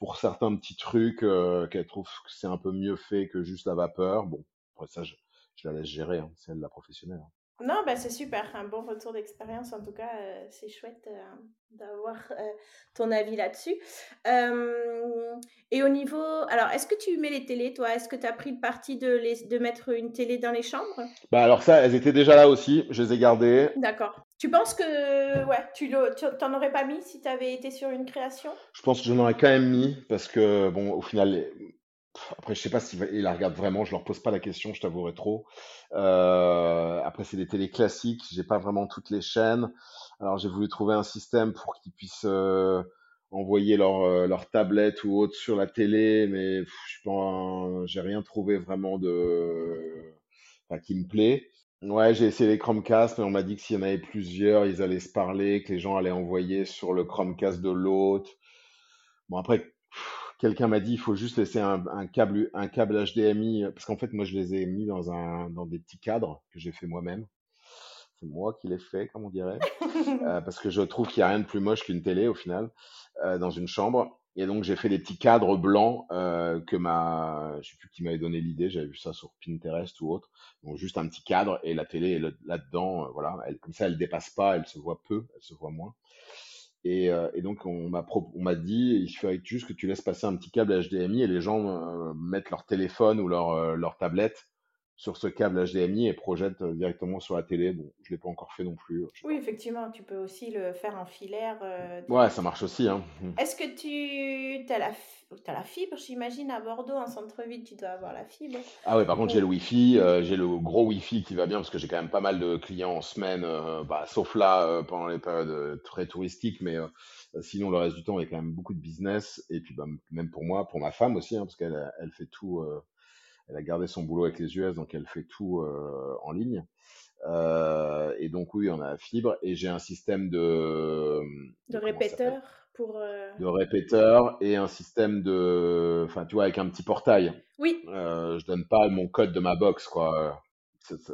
pour certains petits trucs euh, qu'elle trouve que c'est un peu mieux fait que juste la vapeur. Bon, après ça, je, je la laisse gérer, hein, c'est elle la professionnelle. Hein. Non, bah c'est super, un bon retour d'expérience en tout cas, euh, c'est chouette euh, d'avoir euh, ton avis là-dessus. et au niveau, alors est-ce que tu mets les télés toi? Est-ce que tu as pris le parti de, les, de mettre une télé dans les chambres? Bah alors ça, elles étaient déjà là aussi, je les ai gardées. D'accord. Tu penses que ouais, tu t'en aurais pas mis si tu avais été sur une création? Je pense que j'en aurais quand même mis parce que bon, au final, après, je sais pas s'ils la regardent vraiment, je leur pose pas la question, je t'avouerai trop. Euh, après, c'est des télés classiques, j'ai pas vraiment toutes les chaînes. Alors, j'ai voulu trouver un système pour qu'ils puissent euh, envoyer leur, euh, leur tablette ou autre sur la télé, mais je suis pas, j'ai rien trouvé vraiment de, enfin, qui me plaît. Ouais, j'ai essayé les Chromecast, mais on m'a dit que s'il y en avait plusieurs, ils allaient se parler, que les gens allaient envoyer sur le Chromecast de l'autre. Bon, après, quelqu'un m'a dit il faut juste laisser un, un, câble un câble HDMI parce qu'en fait moi je les ai mis dans un dans des petits cadres que j'ai fait moi-même. C'est moi qui l'ai fait comme on dirait. [laughs] Euh, parce que je trouve qu'il y a rien de plus moche qu'une télé au final euh, dans une chambre. Et donc j'ai fait des petits cadres blancs euh, que ma je sais plus qui m'avait donné l'idée. J'avais vu ça sur Pinterest ou autre. Donc juste un petit cadre et la télé est là-dedans euh, voilà. Elle, comme ça elle dépasse pas elle se voit peu elle se voit moins et, euh, et, donc, on m'a, on m'a dit, il faudrait juste que tu laisses passer un petit câble HDMI et les gens euh, mettent leur téléphone ou leur, euh, leur tablette sur ce câble HDMI et projettent directement sur la télé. Bon, je l'ai pas encore fait non plus. Oui, effectivement, tu peux aussi le faire en filaire. ouais, ça marche aussi. Hein. Est-ce que tu as la, as la fibre, j'imagine, à Bordeaux, en centre-ville, tu dois avoir la fibre. Ah oui, par contre, j'ai le Wi-Fi, j'ai le gros Wi-Fi qui va bien parce que j'ai quand même pas mal de clients en semaine, bah, sauf là pendant les périodes très touristiques, mais sinon le reste du temps, il y a quand même beaucoup de business. Et puis, bah, même pour moi, pour ma femme aussi, hein, parce qu'elle elle fait tout elle a gardé son boulot avec les US, donc elle fait tout euh, en ligne. Euh, et donc oui, on a la fibre et j'ai un système de de, répéteur pour euh, de répéteur et un système de enfin tu vois avec un petit portail. Oui. Euh, je donne pas mon code de ma box quoi.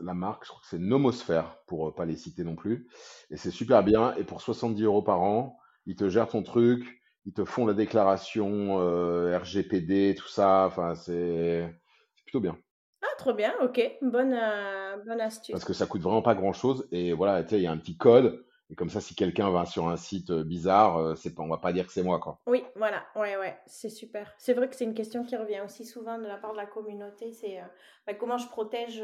la marque, je crois que c'est Nomosphère pour pas les citer non plus. Et c'est super bien. Et pour 70 euros par an, ils te gèrent ton truc, ils te font la déclaration euh, RGPD, tout ça. Enfin, c'est plutôt bien. Ah, trop bien, ok, bonne, euh, bonne astuce. Parce que ça coûte vraiment pas grand chose. Et voilà, tu sais, il y a un petit code. Et comme ça, si quelqu'un va sur un site euh, bizarre, euh, c'est pas, on va pas dire que c'est moi, quoi. Oui, voilà, ouais, ouais, c'est super. C'est vrai que c'est une question qui revient aussi souvent de la part de la communauté. C'est bah, comment je protège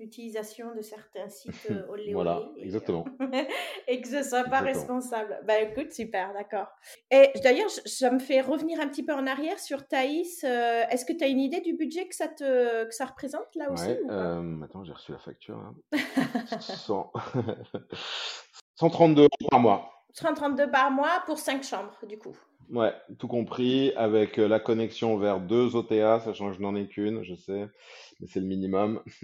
l'utilisation de certains sites [laughs] olé Voilà, exactement. [laughs] et que ce soit pas responsable. Bah écoute, super, d'accord. Et d'ailleurs, ça me fait revenir un petit peu en arrière sur Thaïs. Est-ce que tu as une idée du budget que ça, te, que ça représente là aussi ou Attends, j'ai reçu la facture. Là. [laughs] 132 euros par mois. 132 par mois pour 5 chambres, du coup. Ouais, tout compris, avec euh, la connexion vers deux OTA, sachant que je n'en ai qu'une, je sais, mais c'est le minimum. [laughs]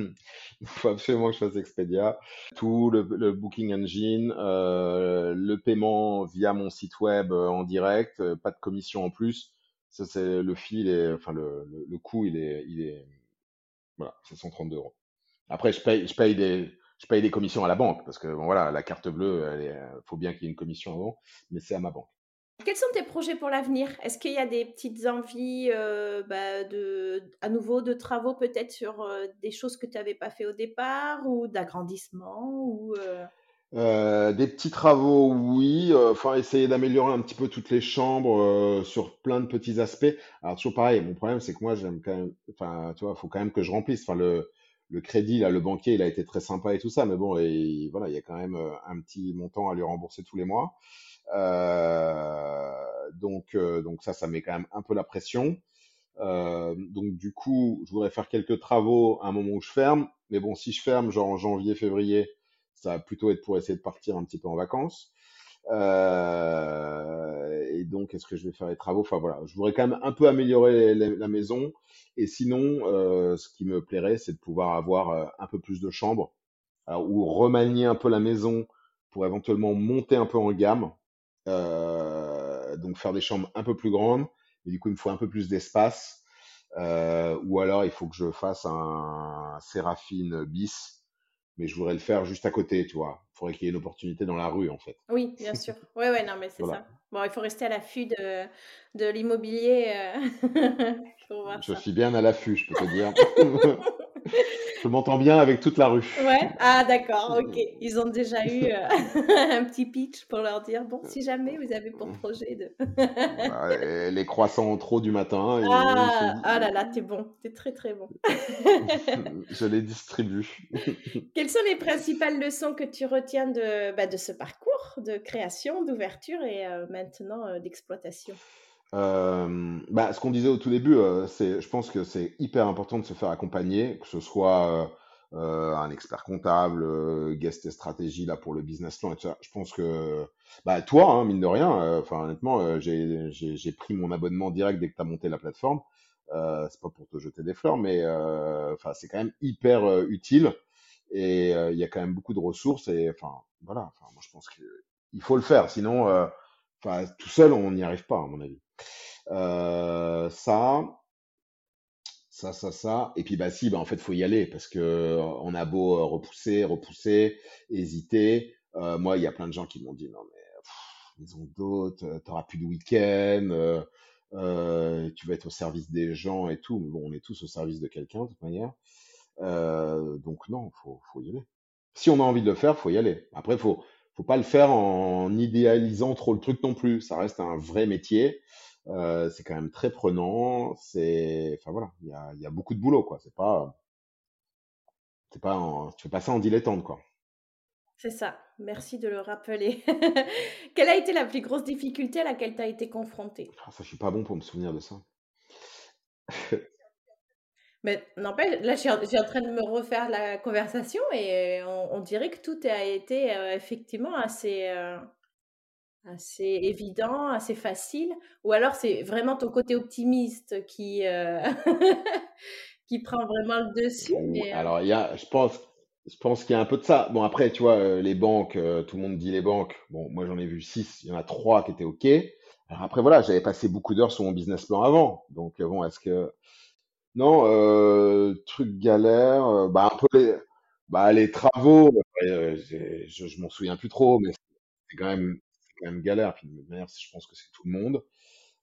Il faut absolument que je fasse Expedia. Tout le, booking engine, euh, le paiement via mon site web euh, en direct, pas de commission en plus. Ça, c'est le fil, et, enfin le, le, coût, il est, il est, voilà, c'est 132 euros. Après, je paye, je paye des, je paye des commissions à la banque parce que bon, voilà, la carte bleue, il faut bien qu'il y ait une commission avant, mais c'est à ma banque. Quels sont tes projets pour l'avenir? Est-ce qu'il y a des petites envies, heu, bah, de à nouveau de travaux peut-être sur, heu, des choses que tu avais pas fait au départ ou d'agrandissement ou? Euh, des petits travaux, oui. euh, Enfin, essayer d'améliorer un petit peu toutes les chambres euh, sur plein de petits aspects. Alors toujours pareil. Mon problème, c'est que moi, j'aime quand même. Enfin, tu vois, faut quand même que je remplisse. Enfin, le le crédit là, le banquier, il a été très sympa et tout ça, mais bon, et voilà, il y a quand même euh, un petit montant à lui rembourser tous les mois. Euh, donc euh, donc ça, ça met quand même un peu la pression. Donc du coup, je voudrais faire quelques travaux à un moment où je ferme. Mais bon, si je ferme, genre en janvier, février, ça va plutôt être pour essayer de partir un petit peu en vacances. Euh, et donc, est-ce que je vais faire les travaux? Enfin voilà, je voudrais quand même un peu améliorer la, maison. Et sinon, euh, ce qui me plairait, c'est de pouvoir avoir euh, un peu plus de chambres, alors, ou remanier un peu la maison pour éventuellement monter un peu en gamme. Euh, donc faire des chambres un peu plus grandes. Mais du coup, il me faut un peu plus d'espace. Euh, ou alors, il faut que je fasse un Séraphine bis mais je voudrais le faire juste à côté, tu vois. Il faudrait qu'il y ait une opportunité dans la rue, en fait. Oui, bien sûr. Ouais, ouais, non, mais c'est Voilà. ça. Bon, il faut rester à l'affût de de l'immobilier, [laughs] voir Je ça. suis bien à l'affût, je peux te dire. [laughs] Je m'entends bien avec toute la rue. Ouais? Ah d'accord, [laughs] OK. Ils ont déjà eu, heu, [laughs] un petit pitch pour leur dire: «Bon, si jamais vous avez pour projet de» [laughs] les croissants en trop du matin, Ah! Ah là là, di- tu es bon, tu es très, très bon. je les distribue. Quelles sont les principales leçons que tu retiens de, bah, de ce parcours de création, d'ouverture et heu, maintenant, heu, d'exploitation? Euh, bah, ce qu'on disait au tout début, euh, c'est, je pense que c'est hyper important de se faire accompagner, que ce soit euh, euh, un expert comptable, euh, guest et stratégie là pour le business plan et tout ça. Je pense que bah, toi, hein, mine de rien, euh, enfin honnêtement, j'ai, j'ai, pris mon abonnement direct dès que tu as monté la plateforme. C'est pas pour te jeter des fleurs, mais enfin c'est quand même hyper utile et il y a quand même beaucoup de ressources et enfin voilà. Enfin moi je pense que il faut le faire, sinon, enfin tout seul on n'y arrive pas à mon avis. Euh, ça, ça, ça, ça. Et puis bah si, bah en fait faut y aller parce que euh, on a beau euh, repousser, repousser, hésiter. Moi, il y a plein de gens qui m'ont dit non mais maison d'hôte, euh, t'auras plus de week-end, tu vas être au service des gens et tout. Mais bon, on est tous au service de quelqu'un de toute manière. Donc non, faut, faut y aller. Si on a envie de le faire, faut y aller. Après, faut, faut pas le faire en idéalisant trop le truc non plus. Ça reste un vrai métier. Euh, c'est quand même très prenant. C'est, enfin voilà, il y a, il y a beaucoup de boulot, quoi. C'est pas, c'est pas, en- tu fais pas ça en dilettante, quoi. C'est ça, merci de le rappeler. [laughs] Quelle a été la plus grosse difficulté à laquelle tu as été confrontée? Ah, ça, je suis pas bon pour me souvenir de ça. [laughs] Mais n'empêche, là, je suis en je suis en train de me refaire la conversation et on on dirait que tout a été, heu, effectivement assez, heu, assez évident, assez facile ou alors c'est vraiment ton côté optimiste qui, [laughs] qui prend vraiment le dessus mais, Alors, il y a, je pense, je pense qu'il y a un peu de ça. Bon, après, tu vois, euh, les banques, euh, tout le monde dit les banques. Bon, moi, j'en ai vu six. Il y en a trois qui étaient OK. Alors après, voilà, j'avais passé beaucoup d'heures sur mon business plan avant. Donc, euh, bon, est-ce que Non, euh, truc galère, euh, bah un peu les, bah les travaux, euh, je, je m'en souviens plus trop, mais c'est quand même, c'est quand même galère. Puis de manière, je pense que c'est tout le monde.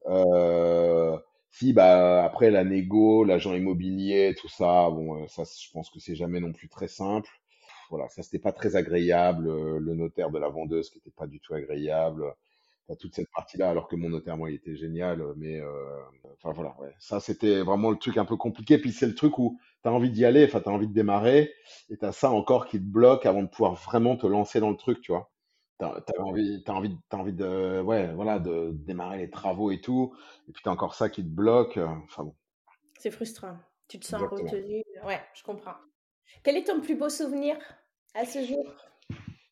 Euh, si, bah après la négo, l'agent immobilier, tout ça, bon, euh, ça, je pense que c'est jamais non plus très simple. Voilà, ça c'était pas très agréable. Le notaire de la vendeuse qui était pas du tout agréable. Enfin, toute cette partie-là, alors que mon notaire, moi, il était génial, mais euh, Enfin voilà, ouais. Ça c'était vraiment le truc un peu compliqué. Puis c'est le truc où tu as envie d'y aller, enfin tu as envie de démarrer, et tu as ça encore qui te bloque avant de pouvoir vraiment te lancer dans le truc, tu vois. T'as, t'as envie, t'as envie, t'as envie de, ouais, voilà, de démarrer les travaux et tout, et puis t'as encore ça qui te bloque. euh, Enfin bon, c'est frustrant. Tu te sens exactement. retenu, ouais, je comprends. Quel est ton plus beau souvenir à ce jour?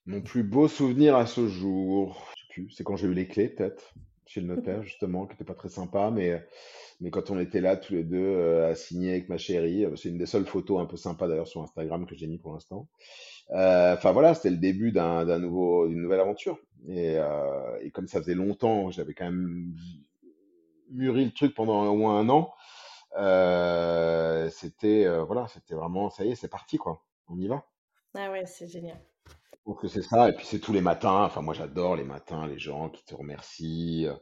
Mon plus beau souvenir à ce jour, c'est quand j'ai eu les clés, peut-être, chez le notaire, justement, qui était pas très sympa, mais, mais quand on était là, tous les deux, euh, à signer avec ma chérie, euh, c'est une des seules photos un peu sympas d'ailleurs sur Instagram que j'ai mis pour l'instant. Euh, Enfin voilà, c'était le début d'un d'un nouveau, d'une nouvelle aventure. Et, euh, et comme ça faisait longtemps, j'avais quand même mûri le truc pendant au moins un an. C'était voilà, c'était vraiment, ça y est, c'est parti quoi. On y va. Ah ouais, c'est génial. Que c'est ça. Et puis c'est tous les matins. Enfin, moi, j'adore les matins, les gens qui te remercient. euh,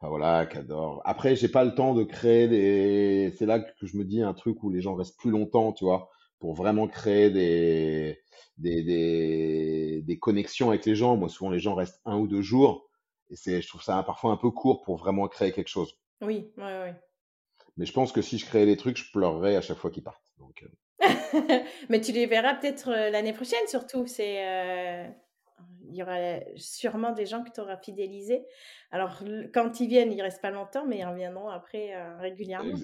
Enfin, voilà, qui adorent. Après, j'ai pas le temps de créer des. C'est là que je me dis un truc où les gens restent plus longtemps, tu vois, pour vraiment créer des des, des, des connexions avec les gens. Moi, souvent, les gens restent un ou deux jours. Et c'est, je trouve ça parfois un peu court pour vraiment créer quelque chose. Oui, oui, oui. Mais je pense que si je créais des trucs, je pleurerais à chaque fois qu'ils partent. Donc, euh, [laughs] Mais tu les verras peut-être euh, l'année prochaine, surtout. C'est, euh, il y aura sûrement des gens que tu auras fidélisés. Alors, quand ils viennent, ils restent pas longtemps, mais ils reviendront après euh, régulièrement.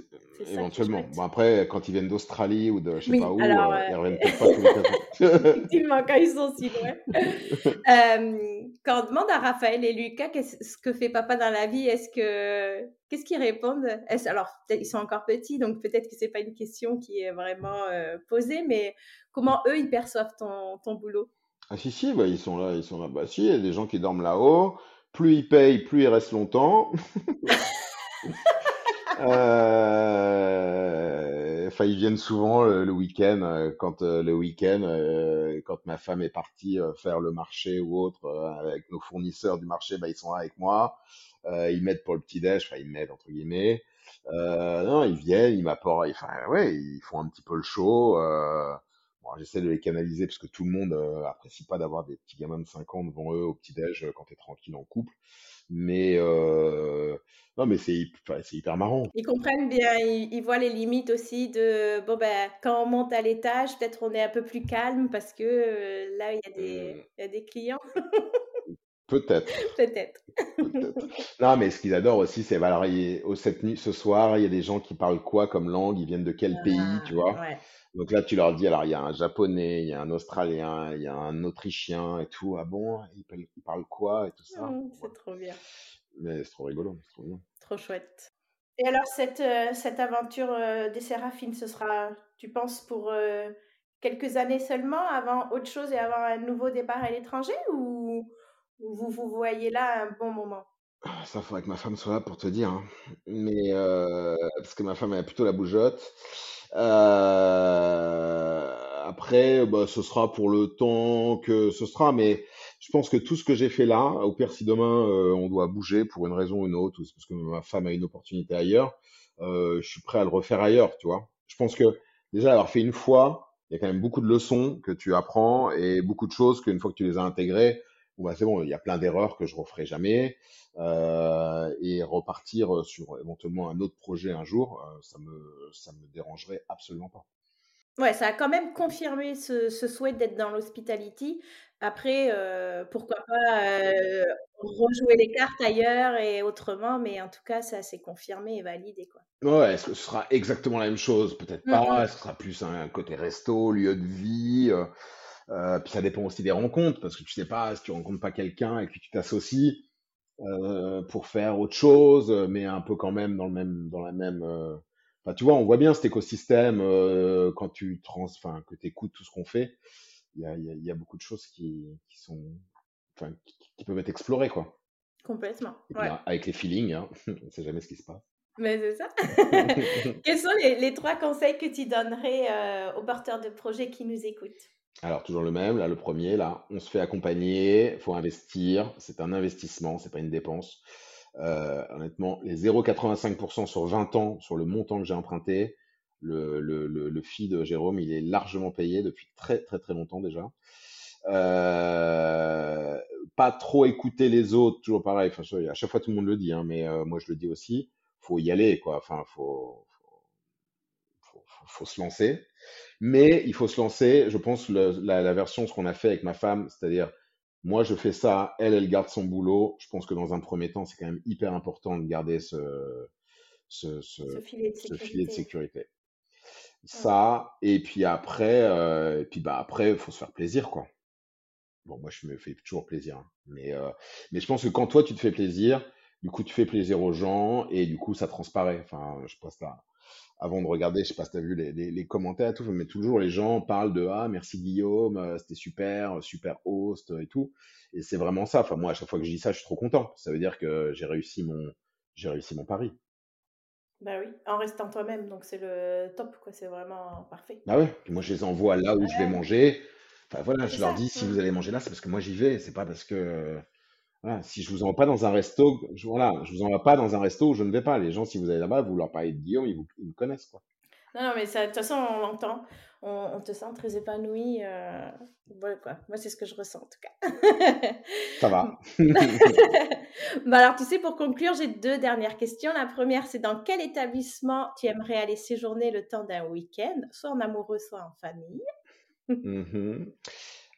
éventuellement. Bon, après, quand ils viennent d'Australie ou de je sais Oui, pas où, alors, euh, ils reviennent peut-être pas tous les quatre [laughs] effectivement, quand ils sont si loin. [laughs] Euh, quand on demande à Raphaël et Lucas qu'est-ce ce que fait papa dans la vie, est-ce que qu'est-ce qu'ils répondent? Alors, ils sont encore petits, donc peut-être que c'est pas une question qui est vraiment euh, posée, mais comment eux ils perçoivent ton, ton boulot? Ah si, si, bah, ils sont là, ils sont là. Bah si, il y a des gens qui dorment là-haut. Plus ils payent, plus ils restent longtemps. [laughs] Euh, Enfin, ils viennent souvent le, le week-end, euh, quand euh, le week-end, euh, quand ma femme est partie euh, faire le marché ou autre euh, avec nos fournisseurs du marché, bah, ils sont là avec moi. Euh, ils m'aident pour le petit-déj, enfin ils m'aident entre guillemets. Euh, non, ils viennent, ils m'apportent, enfin ouais, ils font un petit peu le show. Euh, bon, j'essaie de les canaliser parce que tout le monde apprécie pas d'avoir des petits gamins de 5 ans devant eux au petit-déj quand t'es tranquille en couple. Mais non, mais c'est hy- enfin, c'est hyper marrant. Ils comprennent bien, ils, ils voient les limites aussi de bon ben quand on monte à l'étage, peut-être on est un peu plus calme parce que euh, là il y a des, il y a des clients, [laughs] peut-être. peut-être. Non, mais ce qu'ils adorent aussi, c'est alors, oh, cette nuit, ce soir, il y a des gens qui parlent quoi comme langue, ils viennent de quel pays, tu Ah, vois? ouais. Donc là, tu leur dis, alors il y a un japonais, il y a un australien, il y a un autrichien et tout. Ah bon, ils parlent, quoi et tout ça? Voilà. c'est trop bien, Mais c'est trop rigolo, c'est trop bien. trop chouette. Et alors cette, euh, cette aventure euh, des Séraphines, ce sera, tu penses, pour euh, quelques années seulement, avant autre chose et avant un nouveau départ à l'étranger ou, ou vous vous voyez là un bon moment? Ah, Ça, faudrait que ma femme soit là pour te dire. hein. Mais euh, parce que ma femme elle a plutôt la bougeotte. Euh, après, bah, ce sera pour le temps que ce sera. Mais je pense que tout ce que j'ai fait là, au pire, si demain euh, on doit bouger pour une raison ou une autre, ou c'est parce que ma femme a une opportunité ailleurs, je suis prêt à le refaire ailleurs, tu vois. Je pense que déjà avoir fait une fois, il y a quand même beaucoup de leçons que tu apprends et beaucoup de choses qu'une fois que tu les as intégrées, bon, bah, c'est bon, il y a plein d'erreurs que je referai jamais euh, et repartir sur éventuellement un autre projet un jour, euh, ça me ça me dérangerait absolument pas. Ouais, ça a quand même confirmé ce, ce souhait d'être dans l'hospitality. Après, euh, pourquoi pas rejouer les cartes ailleurs et autrement, mais en tout cas, ça s'est confirmé et validé, quoi. Ouais, est-ce que ce sera exactement la même chose? Peut-être pas. Est-ce que ce sera plus un côté resto, lieu de vie? Euh, puis ça dépend aussi des rencontres, parce que tu sais pas si tu rencontres pas quelqu'un et que tu t'associes euh, pour faire autre chose, mais un peu quand même dans le même dans la même. euh, Enfin, tu vois, on voit bien cet écosystème quand tu trans, enfin, que écoutes tout ce qu'on fait. Il y a, il y a, il y a beaucoup de choses qui, qui sont, enfin, qui, qui peuvent être explorées, quoi. Complètement. Ouais. là, avec les feelings, hein, [laughs] on sait jamais ce qui se passe. Mais c'est ça. [laughs] Quels sont les, les trois conseils que tu donnerais euh, aux porteurs de projets qui nous écoutent? Alors, toujours le même, là, le premier, on se fait accompagner, faut investir, c'est un investissement, c'est pas une dépense. Euh, honnêtement, les 0,85% sur 20 ans, sur le montant que j'ai emprunté, le, le, fee de Jérôme, il est largement payé depuis très, très, très longtemps déjà. Euh, pas trop écouter les autres, toujours pareil, à chaque fois tout le monde le dit, hein, mais euh, moi je le dis aussi, faut y aller, quoi, faut- faut se lancer. Mais il faut se lancer, je pense, le- la, la version, ce qu'on a fait avec ma femme, c'est-à-dire, moi, je fais ça, elle, elle garde son boulot. Je pense que dans un premier temps, c'est quand même hyper important de garder ce, ce, ce, Ce filet de ce filet de sécurité. Ça, et puis après, euh, et puis bah après, il faut se faire plaisir, quoi. Bon, moi, je me fais toujours plaisir, hein. mais, euh, mais je pense que quand toi, tu te fais plaisir, du coup, tu fais plaisir aux gens, et du coup, ça transparaît. Enfin, je pense là, avant de regarder, je sais pas si tu as vu les, les, les commentaires et tout, mais toujours les gens parlent de Ah, merci Guillaume, euh, c'était super, super host et tout. Et c'est vraiment ça. Enfin, moi, à chaque fois que je dis ça, je suis trop content. Ça veut dire que j'ai réussi mon, j'ai réussi mon pari. Bah oui, en restant toi-même, donc c'est le top, quoi. C'est vraiment parfait. Bah. Puis moi, je les envoie là où je vais manger. Enfin voilà, je leur dis si Mm. vous allez manger là, c'est parce que moi j'y vais, c'est pas parce que voilà, si je vous envoie pas dans un resto, je, voilà, je vous envoie pas dans un resto où je ne vais pas. Les gens, si vous allez là-bas, vous leur parlez de Guillaume, ils vous, ils me connaissent quoi. Non, non, mais ça, de toute façon, on l'entend. On, on te sent très épanoui. euh, voilà quoi. Moi, c'est ce que je ressens en tout cas. [laughs] Ça va. [laughs] Bah alors, tu sais, pour conclure, j'ai deux dernières questions. La première, c'est dans quel établissement tu aimerais aller séjourner le temps d'un week-end, soit en amoureux, soit en famille? Mhm.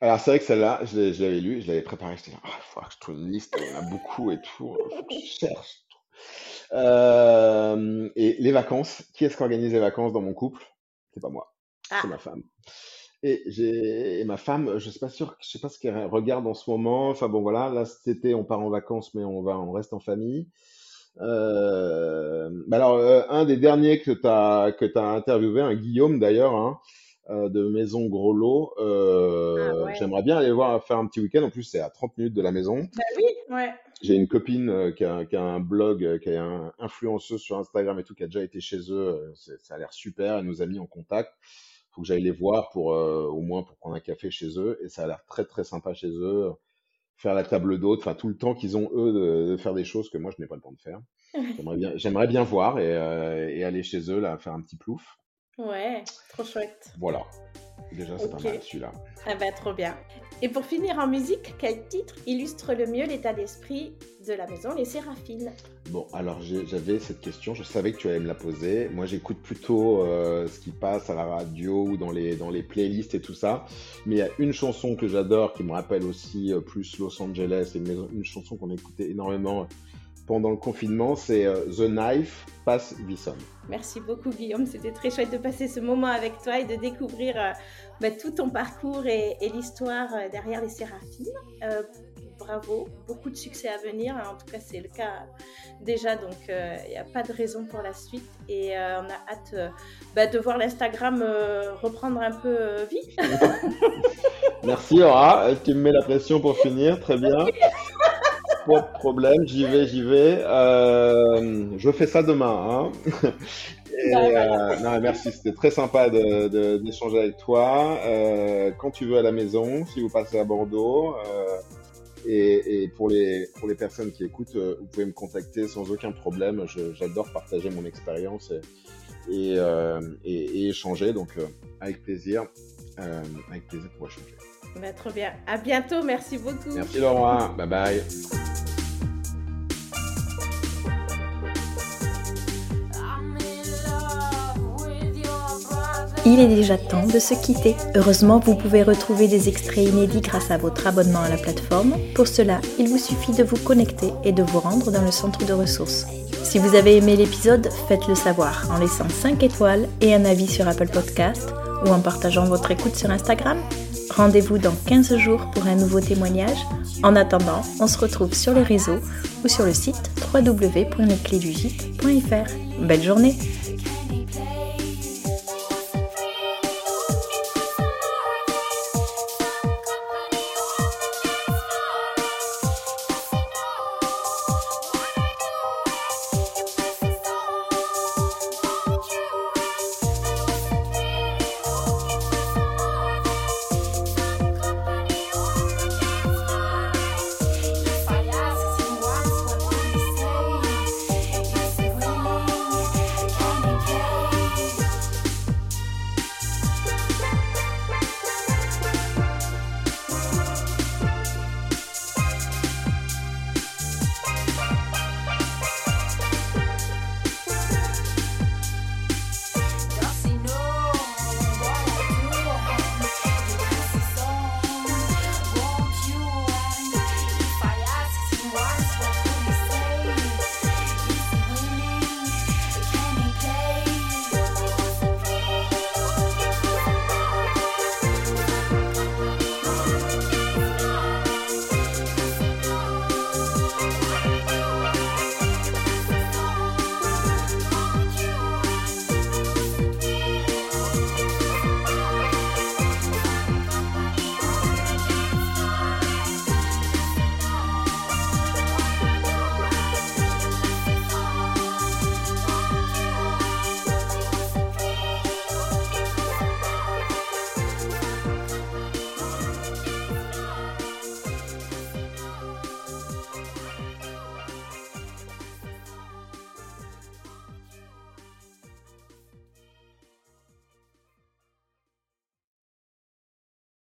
Alors c'est vrai que celle-là, je l'ai- je l'avais lu, je l'avais préparée, j'étais là, ah, il faudra que je trouve une liste, il y en a beaucoup et tout, il faut que je cherche. Euh, et les vacances, qui est-ce qui organise les vacances dans mon couple? C'est pas moi, c'est Ah, ma femme. Et j'ai et ma femme, je sais pas sûr, je sais pas ce qu'elle regarde en ce moment. Enfin bon voilà, là cet été on part en vacances, mais on va, on reste en famille. Euh, bah alors euh, un des derniers que t'as que t'as interviewé, un Guillaume d'ailleurs, hein, euh, de Maison Gros Lot. ah euh, ouais. j'aimerais bien aller voir faire un petit week-end. En plus c'est à 30 minutes de la maison. Bah oui, ouais. J'ai une copine euh, qui a, qui a un blog, qui est un influenceuse sur Instagram et tout, qui a déjà été chez eux. ça a l'air super. Elle nous a mis en contact. Faut que j'aille les voir pour au moins pour prendre un café chez eux. Et ça a l'air très très sympa chez eux. Faire la table d'hôte, enfin tout le temps qu'ils ont eux de, de faire des choses que moi je n'ai pas le temps de faire. [laughs] J'aimerais bien, voir et, et aller chez eux là faire un petit plouf. Ouais, trop chouette. Voilà. Déjà c'est pas Ok. mal celui-là. Ah bah trop bien. Et pour finir en musique, quel titre illustre le mieux l'état d'esprit de la maison Les Séraphines? Bon, alors j'avais cette question, je savais que tu allais me la poser. Moi, j'écoute plutôt euh, ce qui passe à la radio ou dans les, dans les playlists et tout ça. Mais il y a une chanson que j'adore qui me rappelle aussi euh, plus Los Angeles et une, chanson qu'on écoutait énormément pendant le confinement, c'est euh, The Knife Pass Bison. Merci beaucoup Guillaume, c'était très chouette de passer ce moment avec toi et de découvrir euh, bah, tout ton parcours et, et l'histoire euh, derrière les Séraphines. Euh, bravo, beaucoup de succès à venir, en tout cas c'est le cas déjà, donc euh, il n'y a pas de raison pour la suite et euh, on a hâte euh, bah, de voir l'Instagram euh, reprendre un peu euh, vie. [laughs] Merci Laura, Euh, tu me mets la pression pour finir, très bien. [laughs] Pas de problème, j'y vais, j'y vais. Euh, je fais ça demain. Hein. [laughs] Et, euh, non, merci, c'était très sympa de, de- d'échanger avec toi. Euh, quand tu veux à la maison, si vous passez à Bordeaux. et, et pour les pour les personnes qui écoutent, vous pouvez me contacter sans aucun problème. J'adore partager mon expérience et, et, échanger. Donc avec plaisir, avec plaisir pour échanger. Bah, trop bien, à bientôt, merci beaucoup. Merci Laura, bye bye. Il est déjà temps de se quitter. Heureusement, vous pouvez retrouver des extraits inédits grâce à votre abonnement à la plateforme. Pour cela, il vous suffit de vous connecter et de vous rendre dans le centre de ressources. Si vous avez aimé l'épisode, faites-le savoir en laissant 5 étoiles et un avis sur Apple Podcast ou en partageant votre écoute sur Instagram. Rendez-vous dans 15 jours pour un nouveau témoignage. En attendant, on se retrouve sur les réseaux ou sur le site www.lesclésdugite.fr. Belle journée